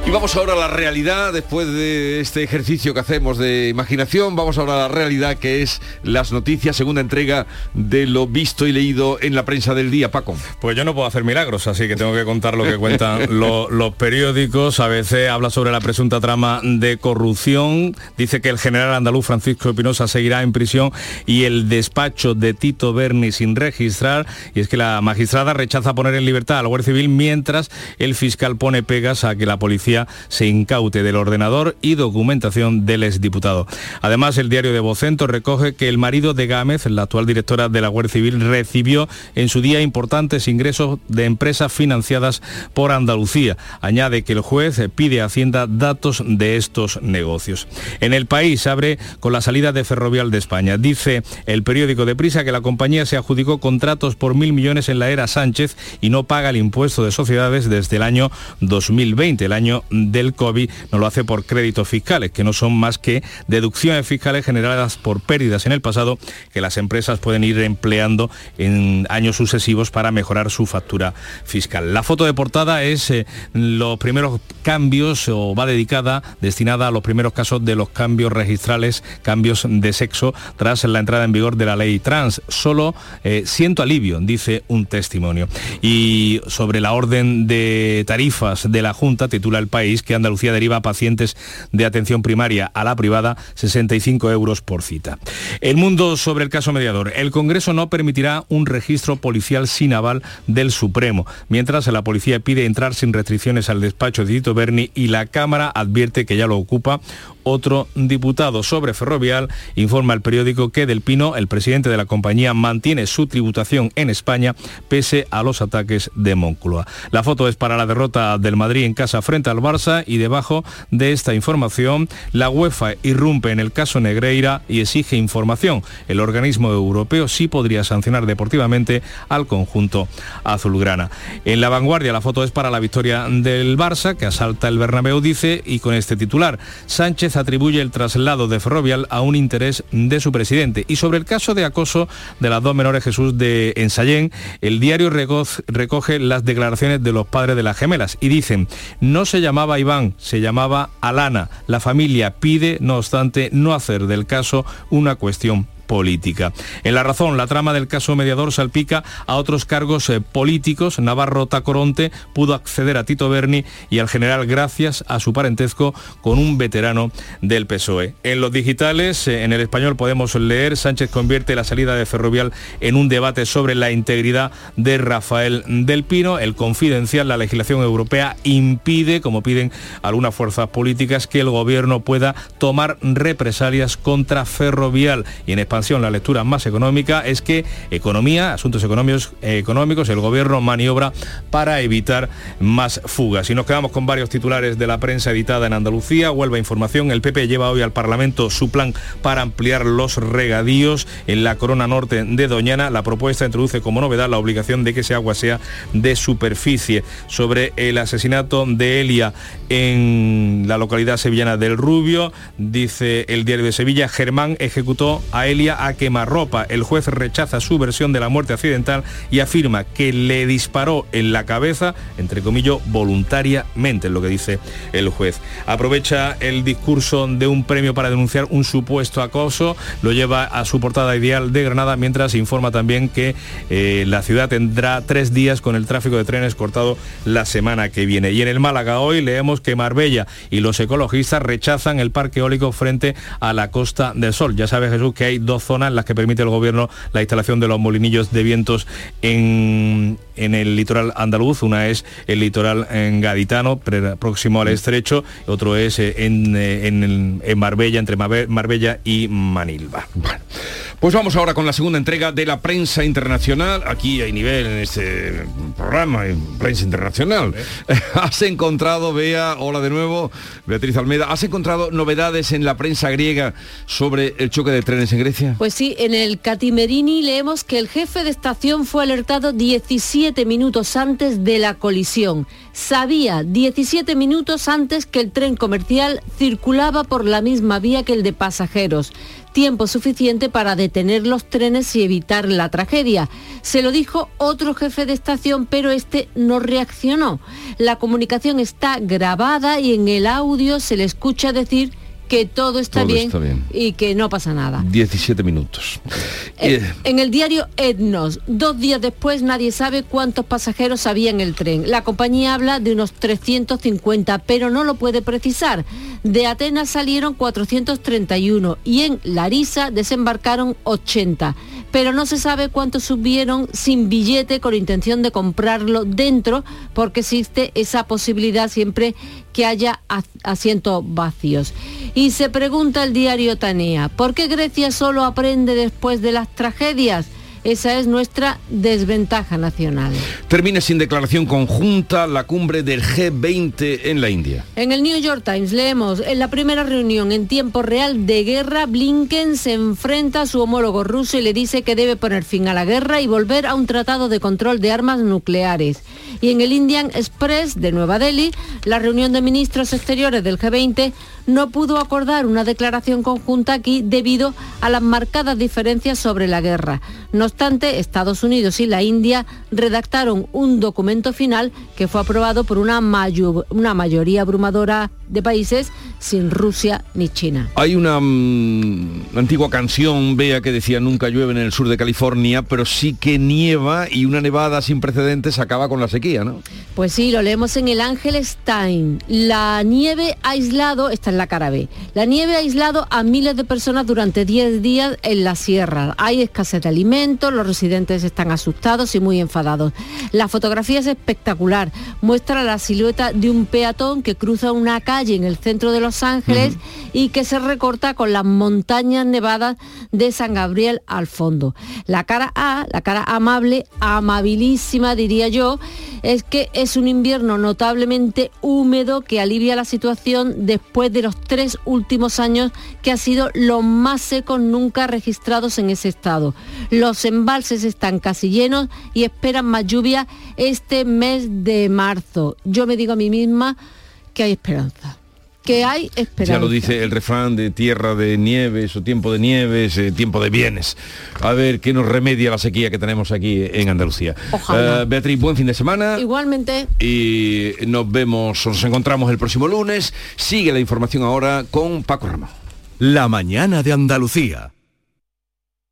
Y vamos ahora a la realidad, después de este ejercicio que hacemos de imaginación, vamos ahora a la realidad que es las noticias, segunda entrega de lo visto y leído en la prensa del día, Paco. Pues yo no puedo hacer milagros, así que tengo que contar lo que cuentan lo- los periódicos. ABC habla sobre la presunta trama de corrupción. Dice que el general andaluz Francisco Espinosa seguirá en prisión y el despacho de Tito Berni sin registrar. Y es que la magistrada rechaza poner en libertad al Guardia Civil mientras el fiscal pone pegas a que la policía se incaute del ordenador y documentación del exdiputado. Además, el diario de Vocento recoge que el marido de Gámez, la actual directora de la Guardia Civil, recibió en su día importantes ingresos de empresas financiadas por Andalucía. Añade que el juez pide a Hacienda datos de estos negocios. En el país abre con la salida de Ferrovial de España. Dice el periódico de Prisa que la compañía se adjudicó contratos por mil millones en la era Sánchez y no paga el impuesto de sociedades desde el año 2020, el año del COVID, no lo hace por créditos fiscales, que no son más que deducciones fiscales generadas por pérdidas en el pasado que las empresas pueden ir empleando en años sucesivos para mejorar su factura fiscal. La foto de portada es eh, los primeros cambios o va dedicada, destinada a los primeros casos de los cambios registrales, cambios de sexo tras la entrada en vigor de la ley trans. Solo eh, siento alivio, dice un testimonio. Y sobre la orden de tarifas de la Junta, titula el país que Andalucía deriva pacientes de atención primaria a la privada 65 euros por cita. El mundo sobre el caso mediador. El Congreso no permitirá un registro policial sin aval del Supremo, mientras la policía pide entrar sin restricciones al despacho de Tito Berni y la Cámara advierte que ya lo ocupa otro diputado sobre Ferrovial, informa el periódico que Del Pino, el presidente de la compañía, mantiene su tributación en España pese a los ataques de Moncloa. La foto es para la derrota del Madrid en casa frente al Barça y debajo de esta información la UEFA irrumpe en el caso Negreira y exige información. El organismo europeo sí podría sancionar deportivamente al conjunto azulgrana. En la vanguardia la foto es para la victoria del Barça que asalta el Bernabéu dice y con este titular Sánchez atribuye el traslado de Ferrovial a un interés de su presidente. Y sobre el caso de acoso de las dos menores Jesús de Ensayén, el diario recoge las declaraciones de los padres de las gemelas y dicen, no se llamaba Iván, se llamaba Alana. La familia pide, no obstante, no hacer del caso una cuestión política. En la razón, la trama del caso mediador salpica a otros cargos eh, políticos. Navarro Tacoronte pudo acceder a Tito Berni y al general gracias a su parentesco con un veterano del PSOE. En los digitales, eh, en el español podemos leer, Sánchez convierte la salida de Ferrovial en un debate sobre la integridad de Rafael del Pino. El confidencial, la legislación europea impide, como piden algunas fuerzas políticas, que el gobierno pueda tomar represalias contra Ferrovial. Y en la lectura más económica es que economía, asuntos económicos, económicos el gobierno maniobra para evitar más fugas. Y nos quedamos con varios titulares de la prensa editada en Andalucía. Huelva Información, el PP lleva hoy al Parlamento su plan para ampliar los regadíos en la corona norte de Doñana. La propuesta introduce como novedad la obligación de que ese agua sea de superficie. Sobre el asesinato de Elia en la localidad sevillana del Rubio, dice el diario de Sevilla, Germán ejecutó a Elia a quemarropa. El juez rechaza su versión de la muerte accidental y afirma que le disparó en la cabeza, entre comillas, voluntariamente, es lo que dice el juez. Aprovecha el discurso de un premio para denunciar un supuesto acoso, lo lleva a su portada ideal de Granada, mientras informa también que eh, la ciudad tendrá tres días con el tráfico de trenes cortado la semana que viene. Y en el Málaga hoy leemos que Marbella y los ecologistas rechazan el parque eólico frente a la Costa del Sol. Ya sabe Jesús que hay dos zonas en las que permite el gobierno la instalación de los molinillos de vientos en, en el litoral andaluz. Una es el litoral en gaditano, próximo al estrecho, otro es eh, en, eh, en, en Marbella, entre Marbella y Manilva. Pues vamos ahora con la segunda entrega de la prensa internacional. Aquí hay nivel en este programa, en prensa internacional. Has encontrado, vea, hola de nuevo, Beatriz Almeida, ¿has encontrado novedades en la prensa griega sobre el choque de trenes en Grecia? Pues sí, en el Catimerini leemos que el jefe de estación fue alertado 17 minutos antes de la colisión. Sabía 17 minutos antes que el tren comercial circulaba por la misma vía que el de pasajeros tiempo suficiente para detener los trenes y evitar la tragedia. Se lo dijo otro jefe de estación, pero este no reaccionó. La comunicación está grabada y en el audio se le escucha decir que todo, está, bien y que no pasa nada. 17 minutos. Eh, en el diario Etnos, dos días después nadie sabe cuántos pasajeros había en el tren. La compañía habla de unos 350, pero no lo puede precisar. De Atenas salieron 431 y en Larisa desembarcaron 80 pero no se sabe cuántos subieron sin billete con intención de comprarlo dentro, porque existe esa posibilidad siempre que haya asientos vacíos. Y se pregunta el diario Tanea, ¿por qué Grecia solo aprende después de las tragedias? Esa es nuestra desventaja nacional. Termina sin declaración conjunta la cumbre del G20 en la India. En el New York Times leemos, en la primera reunión en tiempo real de guerra, Blinken se enfrenta a su homólogo ruso y le dice que debe poner fin a la guerra y volver a un tratado de control de armas nucleares. Y en el Indian Express de Nueva Delhi, la reunión de ministros exteriores del G20 no pudo acordar una declaración conjunta aquí debido a las marcadas diferencias sobre la guerra. No obstante, Estados Unidos y la India redactaron un documento final que fue aprobado por una, mayoría abrumadora de países sin Rusia ni China. Hay una mm, antigua canción, vea, que decía nunca llueve en el sur de California, pero sí que nieva y una nevada sin precedentes acaba con la sequía, ¿no? Pues sí, lo leemos en el Ángel Stein. La nieve aislado, esta es la cara B, la nieve ha aislado a miles de personas durante 10 días en la sierra. Hay escasez de alimentos, los residentes están asustados y muy enfadados. La fotografía es espectacular, muestra la silueta de un peatón que cruza una calle en el centro de Los Ángeles y que se recorta con las montañas nevadas de San Gabriel al fondo. La cara A, la cara amable, amabilísima diría yo, es que es un invierno notablemente húmedo que alivia la situación después de los tres últimos años que ha sido los más secos nunca registrados en ese estado. Los embalses están casi llenos y esperan más lluvia este mes de marzo. Yo me digo a mí misma, que hay esperanza que hay esperanza. Ya lo dice el refrán de tierra de nieves o tiempo de nieves, eh, tiempo de bienes. A ver qué nos remedia la sequía que tenemos aquí en Andalucía. Ojalá. Eh, Beatriz, buen fin de semana. Igualmente. Y nos vemos, nos encontramos el próximo lunes. Sigue la información ahora con Paco Ramos. La mañana de Andalucía.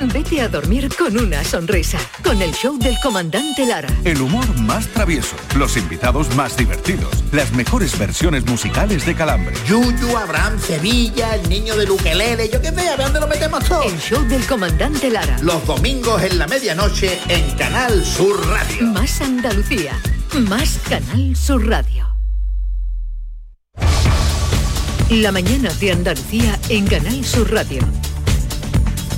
Vete a dormir con una sonrisa, con el show del comandante Lara. El humor más travieso, los invitados más divertidos, las mejores versiones musicales de Calambre. Yuyu, Abraham, Sevilla, el niño de Luquelele, yo qué sé, a ver dónde lo metemos todo. El show del comandante Lara. Los domingos en la medianoche en Canal Sur Radio. Más Andalucía, más Canal Sur Radio. La mañana de Andalucía en Canal Sur Radio.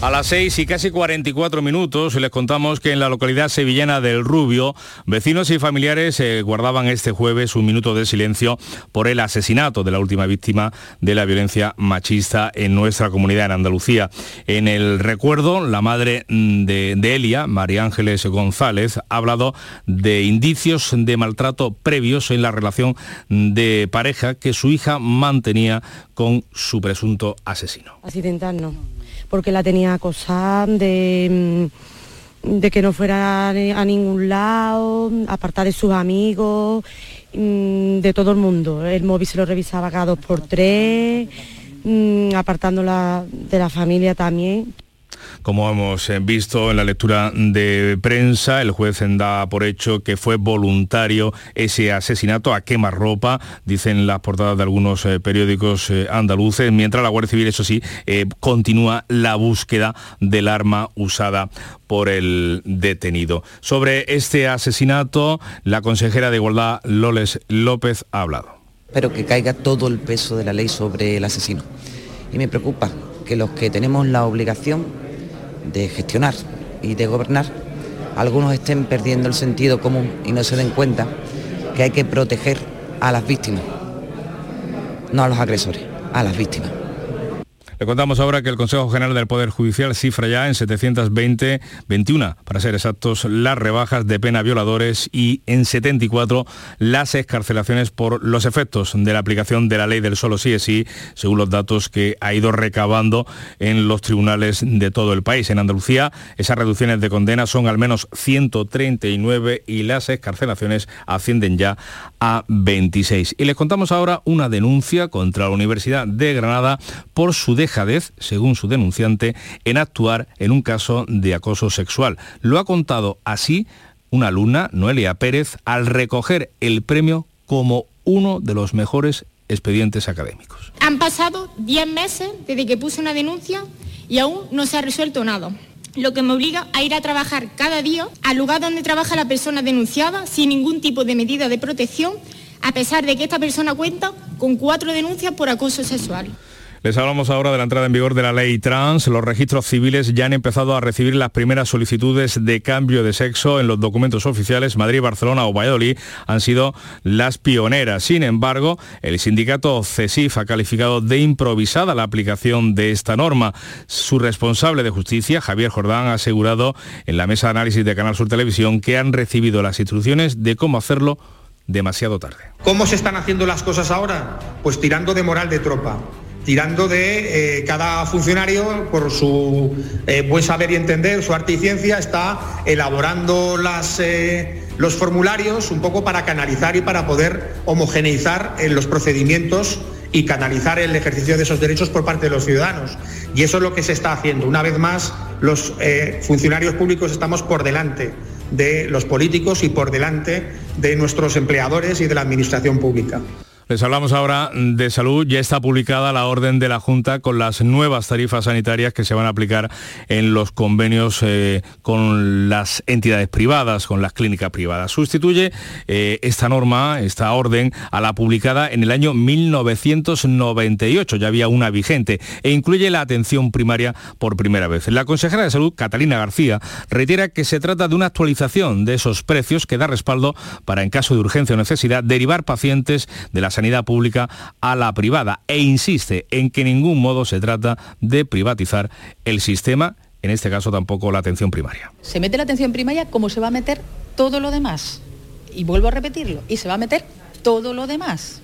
A las 6 y casi 44 minutos les contamos que en la localidad sevillana del Rubio, vecinos y familiares eh, guardaban este jueves un minuto de silencio por el asesinato de la última víctima de la violencia machista en nuestra comunidad en Andalucía. En el recuerdo, la madre mm, de, Elia, María Ángeles González, ha hablado de indicios de maltrato previos en la relación de pareja que su hija mantenía con su presunto asesino. Accidental no, porque la tenía acosada de, mm, de que no fuera a ningún lado, apartada de sus amigos, mm, de todo el mundo. El móvil se lo revisaba cada dos por tres, mm, apartándola de la familia también. Como hemos eh, visto en la lectura de prensa, el juez da por hecho que fue voluntario ese asesinato a quemarropa, dicen las portadas de algunos eh, periódicos eh, andaluces, mientras la Guardia Civil, eso sí, continúa la búsqueda del arma usada por el detenido. Sobre este asesinato, la consejera de Igualdad, Loles López, ha hablado. Pero que caiga todo el peso de la ley sobre el asesino. Y me preocupa que los que tenemos la obligación de gestionar y de gobernar, algunos estén perdiendo el sentido común y no se den cuenta que hay que proteger a las víctimas, no a los agresores, a las víctimas. Le contamos ahora que el Consejo General del Poder Judicial cifra ya en 720, 21, para ser exactos, las rebajas de pena violadores y en 74 las escarcelaciones por los efectos de la aplicación de la ley del solo sí es sí, según los datos que ha ido recabando en los tribunales de todo el país. En Andalucía, esas reducciones de condena son al menos 139 y las escarcelaciones ascienden ya a 26. Y les contamos ahora una denuncia contra la Universidad de Granada por su dejadez, según su denunciante, en actuar en un caso de acoso sexual. Lo ha contado así una alumna, Noelia Pérez, al recoger el premio como uno de los mejores expedientes académicos. Han pasado 10 meses desde que puse una denuncia y aún no se ha resuelto nada lo que me obliga a ir a trabajar cada día al lugar donde trabaja la persona denunciada sin ningún tipo de medida de protección, a pesar de que esta persona cuenta con cuatro denuncias por acoso sexual. Les hablamos ahora de la entrada en vigor de la ley trans. Los registros civiles ya han empezado a recibir las primeras solicitudes de cambio de sexo en los documentos oficiales. Madrid, Barcelona o Valladolid han sido las pioneras. Sin embargo, el sindicato CESIF ha calificado de improvisada la aplicación de esta norma. Su responsable de justicia, Javier Jordán, ha asegurado en la mesa de análisis de Canal Sur Televisión que han recibido las instrucciones de cómo hacerlo demasiado tarde. ¿Cómo se están haciendo las cosas ahora? Pues tirando de moral de tropa tirando de eh, cada funcionario, por su eh, buen saber y entender, su arte y ciencia, está elaborando eh, los formularios un poco para canalizar y para poder homogeneizar los procedimientos y canalizar el ejercicio de esos derechos por parte de los ciudadanos. Y eso es lo que se está haciendo. Una vez más, los funcionarios públicos estamos por delante de los políticos y por delante de nuestros empleadores y de la administración pública. Les hablamos ahora de salud. Ya está publicada la orden de la Junta con las nuevas tarifas sanitarias que se van a aplicar en los convenios eh, con las entidades privadas, con las clínicas privadas. Sustituye eh, esta norma, esta orden, a la publicada en el año 1998. Ya había una vigente e incluye la atención primaria por primera vez. La consejera de salud, Catalina García, reitera que se trata de una actualización de esos precios que da respaldo para, en caso de urgencia o necesidad, derivar pacientes de las sanidad pública a la privada e insiste en que ningún modo se trata de privatizar el sistema, en este caso tampoco la atención primaria. Se mete la atención primaria como se va a meter todo lo demás. Y vuelvo a repetirlo, y se va a meter todo lo demás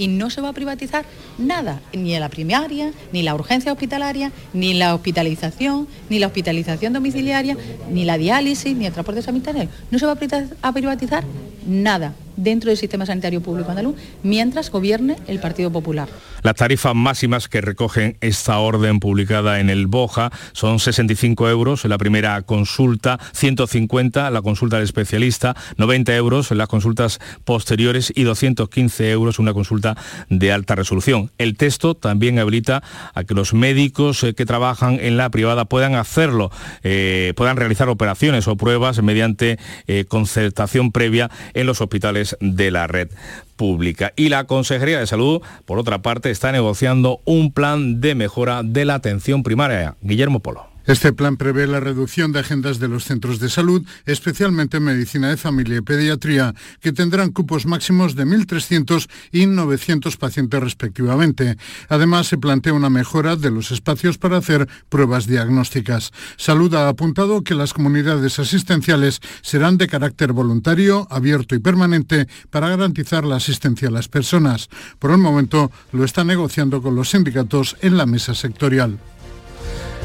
y no se va a privatizar nada, ni la primaria, ni la urgencia hospitalaria, ni la hospitalización, ni la hospitalización domiciliaria, ni la diálisis, ni el transporte sanitario. No se va a privatizar nada dentro del sistema sanitario público andaluz mientras gobierne el Partido Popular. Las tarifas máximas que recogen esta orden publicada en el Boja son 65 euros en la primera consulta, 150 la consulta del especialista, 90 euros en las consultas posteriores y 215 euros una consulta de alta resolución. El texto también habilita a que los médicos eh, que trabajan en la privada puedan hacerlo, eh, puedan realizar operaciones o pruebas mediante eh, concertación previa en los hospitales de la red pública. Y la Consejería de Salud, por otra parte, está negociando un plan de mejora de la atención primaria. Guillermo Polo. Este plan prevé la reducción de agendas de los centros de salud, especialmente medicina de familia y pediatría, que tendrán cupos máximos de 1.300 y 900 pacientes respectivamente. Además, se plantea una mejora de los espacios para hacer pruebas diagnósticas. Salud ha apuntado que las comunidades asistenciales serán de carácter voluntario, abierto y permanente para garantizar la asistencia a las personas. Por el momento, lo está negociando con los sindicatos en la mesa sectorial.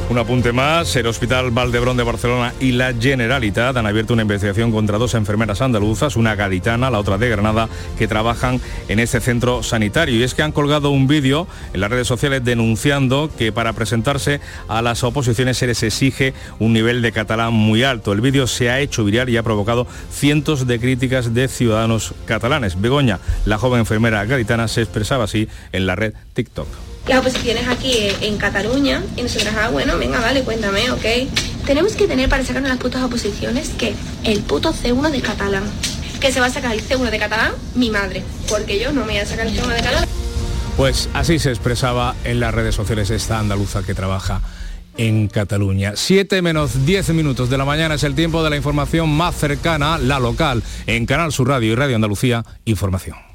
Un apunte más, el Hospital Valdebrón de Barcelona y la Generalitat han abierto una investigación contra dos enfermeras andaluzas, una gaditana, la otra de Granada, que trabajan en este centro sanitario. Y es que han colgado un vídeo en las redes sociales denunciando que para presentarse a las oposiciones se les exige un nivel de catalán muy alto. El vídeo se ha hecho viral y ha provocado cientos de críticas de ciudadanos catalanes. Begoña, la joven enfermera gaditana, se expresaba así en la red TikTok las oposiciones aquí en Cataluña y nosotras, ah, bueno, venga, vale, cuéntame, ok. Tenemos que tener para sacarnos las putas oposiciones que el puto C1 de catalán. Que se va a sacar el C1 de catalán mi madre, porque yo no me voy a sacar el C1 de catalán. Pues así se expresaba en las redes sociales esta andaluza que trabaja en Cataluña. 7 menos 10 minutos de la mañana es el tiempo de la información más cercana, la local, en Canal Sur Radio y Radio Andalucía, Información.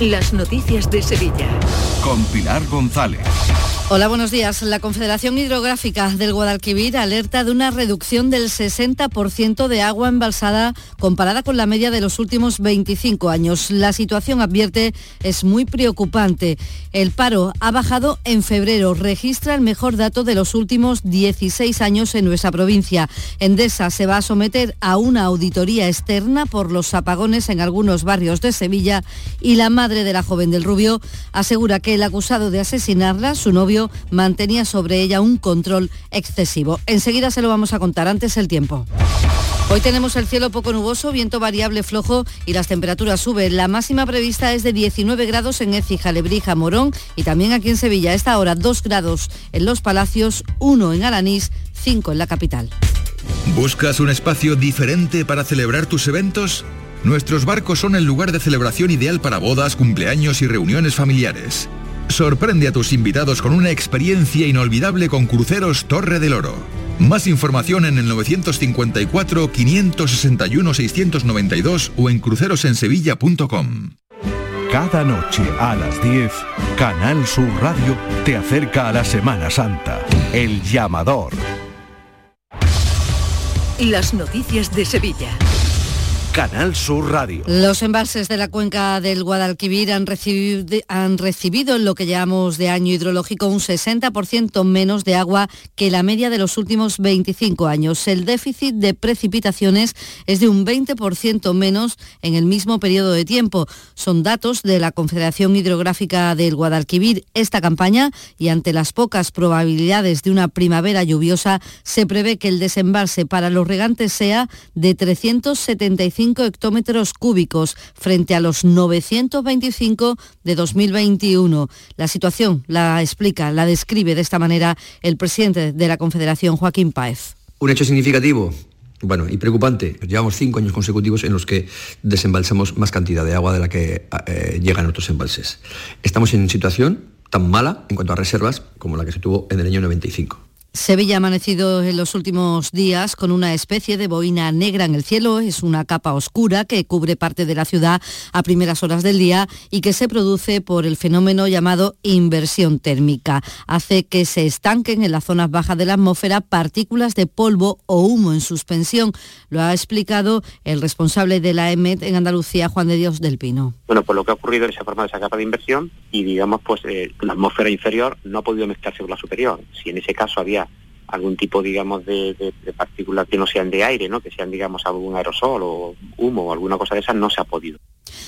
las noticias de Sevilla. Con Pilar González. Hola, buenos días. La Confederación Hidrográfica del Guadalquivir alerta de una reducción del 60% de agua embalsada comparada con la media de los últimos 25 años. La situación, advierte, es muy preocupante. El paro ha bajado en febrero, registra el mejor dato de los últimos 16 años en nuestra provincia. Endesa se va a someter a una auditoría externa por los apagones en algunos barrios de Sevilla y la madre de la joven del Rubio asegura que el acusado de asesinarla, su novio, mantenía sobre ella un control excesivo. Enseguida se lo vamos a contar, antes el tiempo. Hoy tenemos el cielo poco nuboso, viento variable flojo y las temperaturas suben. La máxima prevista es de 19 grados en Écija, Lebrija, Morón y también aquí en Sevilla. Esta hora 2 grados en Los Palacios, 1 en Alanís, 5 en la capital. ¿Buscas un espacio diferente para celebrar tus eventos? Nuestros barcos son el lugar de celebración ideal para bodas, cumpleaños y reuniones familiares. Sorprende a tus invitados con una experiencia inolvidable con Cruceros Torre del Oro. Más información en el 954-561-692 o en crucerosensevilla.com. Cada noche a las 10, Canal Sur Radio te acerca a la Semana Santa. El llamador. Las noticias de Sevilla. Canal Sur Radio. Los embalses de la cuenca del Guadalquivir han recibido, han recibido en lo que llamamos de año hidrológico un 60% menos de agua que la media de los últimos 25 años. El déficit de precipitaciones es de un 20% menos en el mismo periodo de tiempo. Son datos de la Confederación Hidrográfica del Guadalquivir. Esta campaña, y ante las pocas probabilidades de una primavera lluviosa, se prevé que el desembalse para los regantes sea de 375 hectómetros cúbicos frente a los 925 de 2021. La situación la explica, la describe de esta manera el presidente de la Confederación, Joaquín Páez. Un hecho significativo bueno, y preocupante. Llevamos cinco años consecutivos en los que desembalsamos más cantidad de agua de la que eh, llegan otros embalses. Estamos en situación tan mala en cuanto a reservas como la que se tuvo en el año 95. Sevilla ha amanecido en los últimos días con una especie de boina negra en el cielo. Es una capa oscura que cubre parte de la ciudad a primeras horas del día y que se produce por el fenómeno llamado inversión térmica. Hace que se estanquen en las zonas bajas de la atmósfera partículas de polvo o humo en suspensión. Lo ha explicado el responsable de la EMET en Andalucía, Juan de Dios del Pino. Bueno, pues lo que ha ocurrido es que se ha esa capa de inversión y digamos pues eh, la atmósfera inferior no ha podido mezclarse con la superior. Si en ese caso había algún tipo, digamos, de, de, partículas que no sean de aire, ¿no? Que sean, digamos, algún aerosol o humo o alguna cosa de esas, no se ha podido.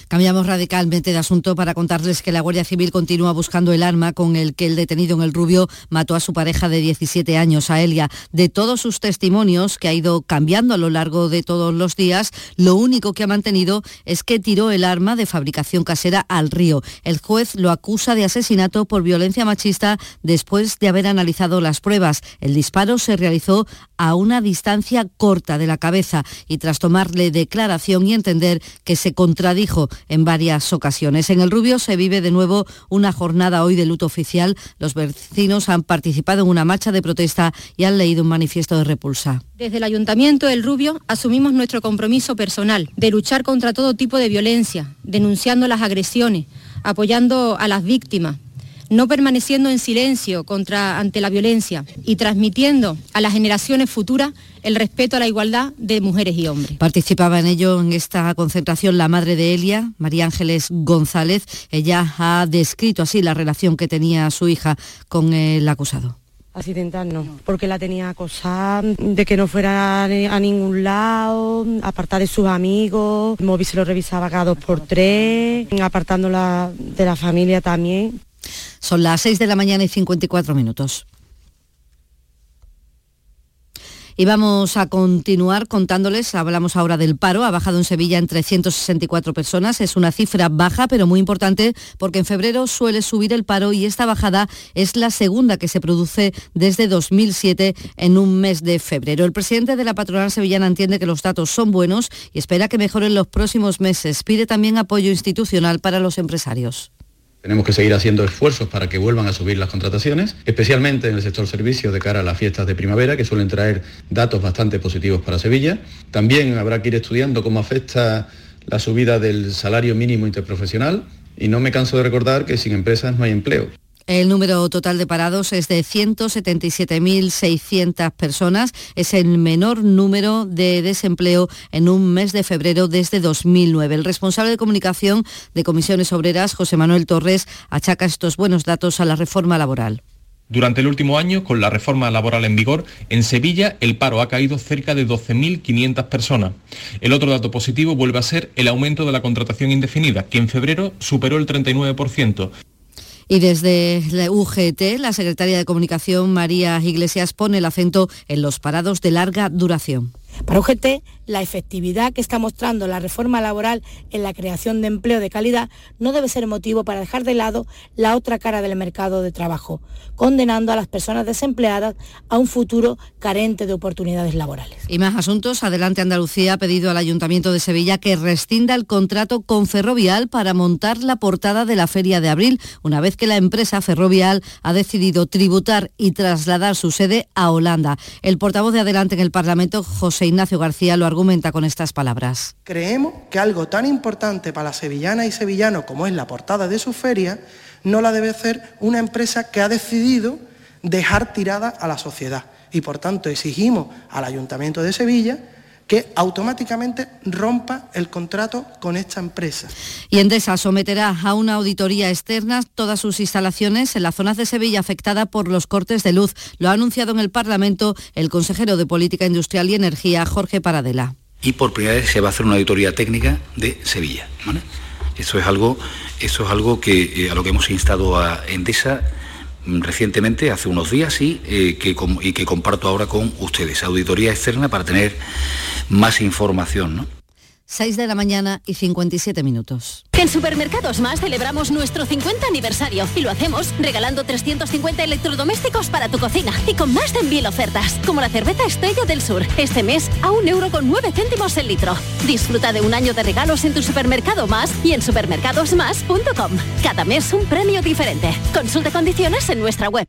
Cambiamos radicalmente de asunto para contarles que la Guardia Civil continúa buscando el arma con el que el detenido en el Rubio mató a su pareja de 17 años, a Elia. De todos sus testimonios, que ha ido cambiando a lo largo de todos los días, lo único que ha mantenido es que tiró el arma de fabricación casera al río. El juez lo acusa de asesinato por violencia machista después de haber analizado las pruebas. El disparo se realizó a una distancia corta de la cabeza y tras tomarle declaración y entender que se contradijo en varias ocasiones. En el Rubio se vive de nuevo una jornada hoy de luto oficial. Los vecinos han participado en una marcha de protesta y han leído un manifiesto de repulsa. Desde el Ayuntamiento del Rubio asumimos nuestro compromiso personal de luchar contra todo tipo de violencia, denunciando las agresiones, apoyando a las víctimas, no permaneciendo en silencio contra, ante la violencia y transmitiendo a las generaciones futuras el respeto a la igualdad de mujeres y hombres. Participaba en ello en esta concentración la madre de Elia, María Ángeles González. Ella ha descrito así la relación que tenía su hija con el acusado. Accidental no, porque la tenía acosada, de que no fuera a ningún lado, apartar de sus amigos, el móvil se lo revisaba cada dos por tres, apartándola de la familia también. Son las 6 de la mañana y 54 minutos. Y vamos a continuar contándoles, hablamos ahora del paro, ha bajado en Sevilla en 364 personas, es una cifra baja pero muy importante porque en febrero suele subir el paro y esta bajada es la segunda que se produce desde 2007 en un mes de febrero. El presidente de la patronal sevillana entiende que los datos son buenos y espera que mejoren los próximos meses. Pide también apoyo institucional para los empresarios. Tenemos que seguir haciendo esfuerzos para que vuelvan a subir las contrataciones, especialmente en el sector servicios de cara a las fiestas de primavera, que suelen traer datos bastante positivos para Sevilla. También habrá que ir estudiando cómo afecta la subida del salario mínimo interprofesional y no me canso de recordar que sin empresas no hay empleo. El número total de parados es de 177.600 personas. Es el menor número de desempleo en un mes de febrero desde 2009. El responsable de comunicación de Comisiones Obreras, José Manuel Torres, achaca estos buenos datos a la reforma laboral. Durante el último año, con la reforma laboral en vigor, en Sevilla el paro ha caído cerca de 12.500 personas. El otro dato positivo vuelve a ser el aumento de la contratación indefinida, que en febrero superó el 39%. Y desde la UGT, la secretaria de Comunicación, María Iglesias, pone el acento en los parados de larga duración. Para UGT, la efectividad que está mostrando la reforma laboral en la creación de empleo de calidad no debe ser motivo para dejar de lado la otra cara del mercado de trabajo, condenando a las personas desempleadas a un futuro carente de oportunidades laborales. Y más asuntos. Adelante Andalucía ha pedido al Ayuntamiento de Sevilla que rescinda el contrato con Ferrovial para montar la portada de la Feria de Abril, una vez que la empresa Ferrovial ha decidido tributar y trasladar su sede a Holanda. El portavoz de Adelante en el Parlamento, José Ignacio García, lo argumenta con estas palabras. Creemos que algo tan importante para la sevillana y sevillano como es la portada de su feria, no la debe hacer una empresa que ha decidido dejar tirada a la sociedad. Y por tanto exigimos al Ayuntamiento de Sevilla que automáticamente rompa el contrato con esta empresa. Y Endesa someterá a una auditoría externa todas sus instalaciones en las zonas de Sevilla afectada por los cortes de luz. Lo ha anunciado en el Parlamento el consejero de Política Industrial y Energía, Jorge Paradela. Y por primera vez se va a hacer una auditoría técnica de Sevilla. ¿vale? Eso es algo, eso es algo que, eh, a lo que hemos instado a Endesa recientemente, hace unos días, y, eh, que, y que comparto ahora con ustedes. Auditoría externa para tener más información. ¿no? 6 de la mañana y 57 minutos. En Supermercados Más celebramos nuestro 50 aniversario y lo hacemos regalando 350 electrodomésticos para tu cocina y con más de mil ofertas, como la cerveza Estrella del Sur, este mes a un euro con 9 céntimos el litro. Disfruta de un año de regalos en tu supermercado más y en supermercadosmás.com. Cada mes un premio diferente. Consulta condiciones en nuestra web.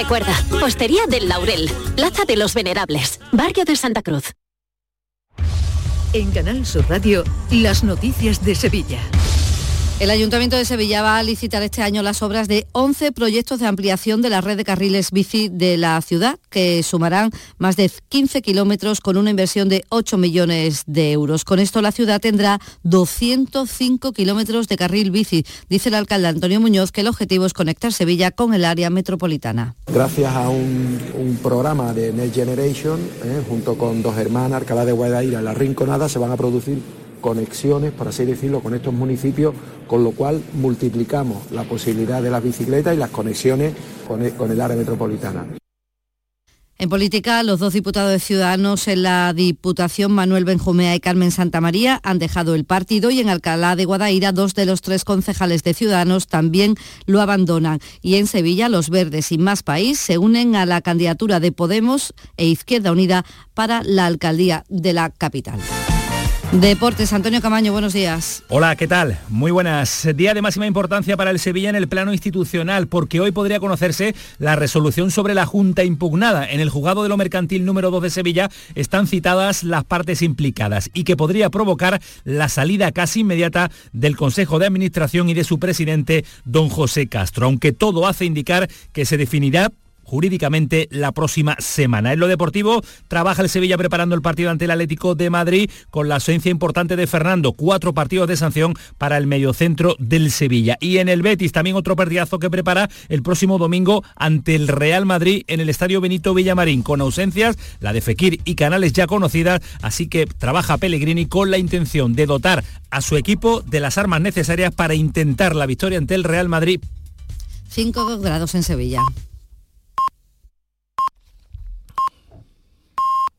Recuerda, Postería del Laurel, Plaza de los Venerables, Barrio de Santa Cruz. En Canal Sur Radio, las noticias de Sevilla. El Ayuntamiento de Sevilla va a licitar este año las obras de 11 proyectos de ampliación de la red de carriles bici de la ciudad, que sumarán más de 15 kilómetros con una inversión de 8 millones de euros. Con esto la ciudad tendrá 205 kilómetros de carril bici. Dice el alcalde Antonio Muñoz que el objetivo es conectar Sevilla con el área metropolitana. Gracias a un, programa de Next Generation, eh, junto con dos hermanas, Alcalá de Guadaira y La Rinconada, se van a producir conexiones, por así decirlo, con estos municipios, con lo cual multiplicamos la posibilidad de las bicicletas y las conexiones con el, con el área metropolitana. En política, los dos diputados de Ciudadanos en la Diputación, Manuel Benjumea y Carmen Santamaría, han dejado el partido y en Alcalá de Guadaira, dos de los tres concejales de Ciudadanos también lo abandonan. Y en Sevilla, los Verdes y Más País se unen a la candidatura de Podemos e Izquierda Unida para la alcaldía de la capital. Deportes, Antonio Camaño, buenos días. Hola, ¿qué tal? Muy buenas. Día de máxima importancia para el Sevilla en el plano institucional, porque hoy podría conocerse la resolución sobre la Junta impugnada. En el juzgado de lo mercantil número 2 de Sevilla están citadas las partes implicadas y que podría provocar la salida casi inmediata del Consejo de Administración y de su presidente, don José Castro, aunque todo hace indicar que se definirá jurídicamente la próxima semana. En lo deportivo, trabaja el Sevilla preparando el partido ante el Atlético de Madrid con la ausencia importante de Fernando. Cuatro partidos de sanción para el mediocentro del Sevilla. Y en el Betis también otro partidazo que prepara el próximo domingo ante el Real Madrid en el Estadio Benito Villamarín, con ausencias, la de Fekir y Canales ya conocidas, así que trabaja Pellegrini con la intención de dotar a su equipo de las armas necesarias para intentar la victoria ante el Real Madrid. 5 grados en Sevilla.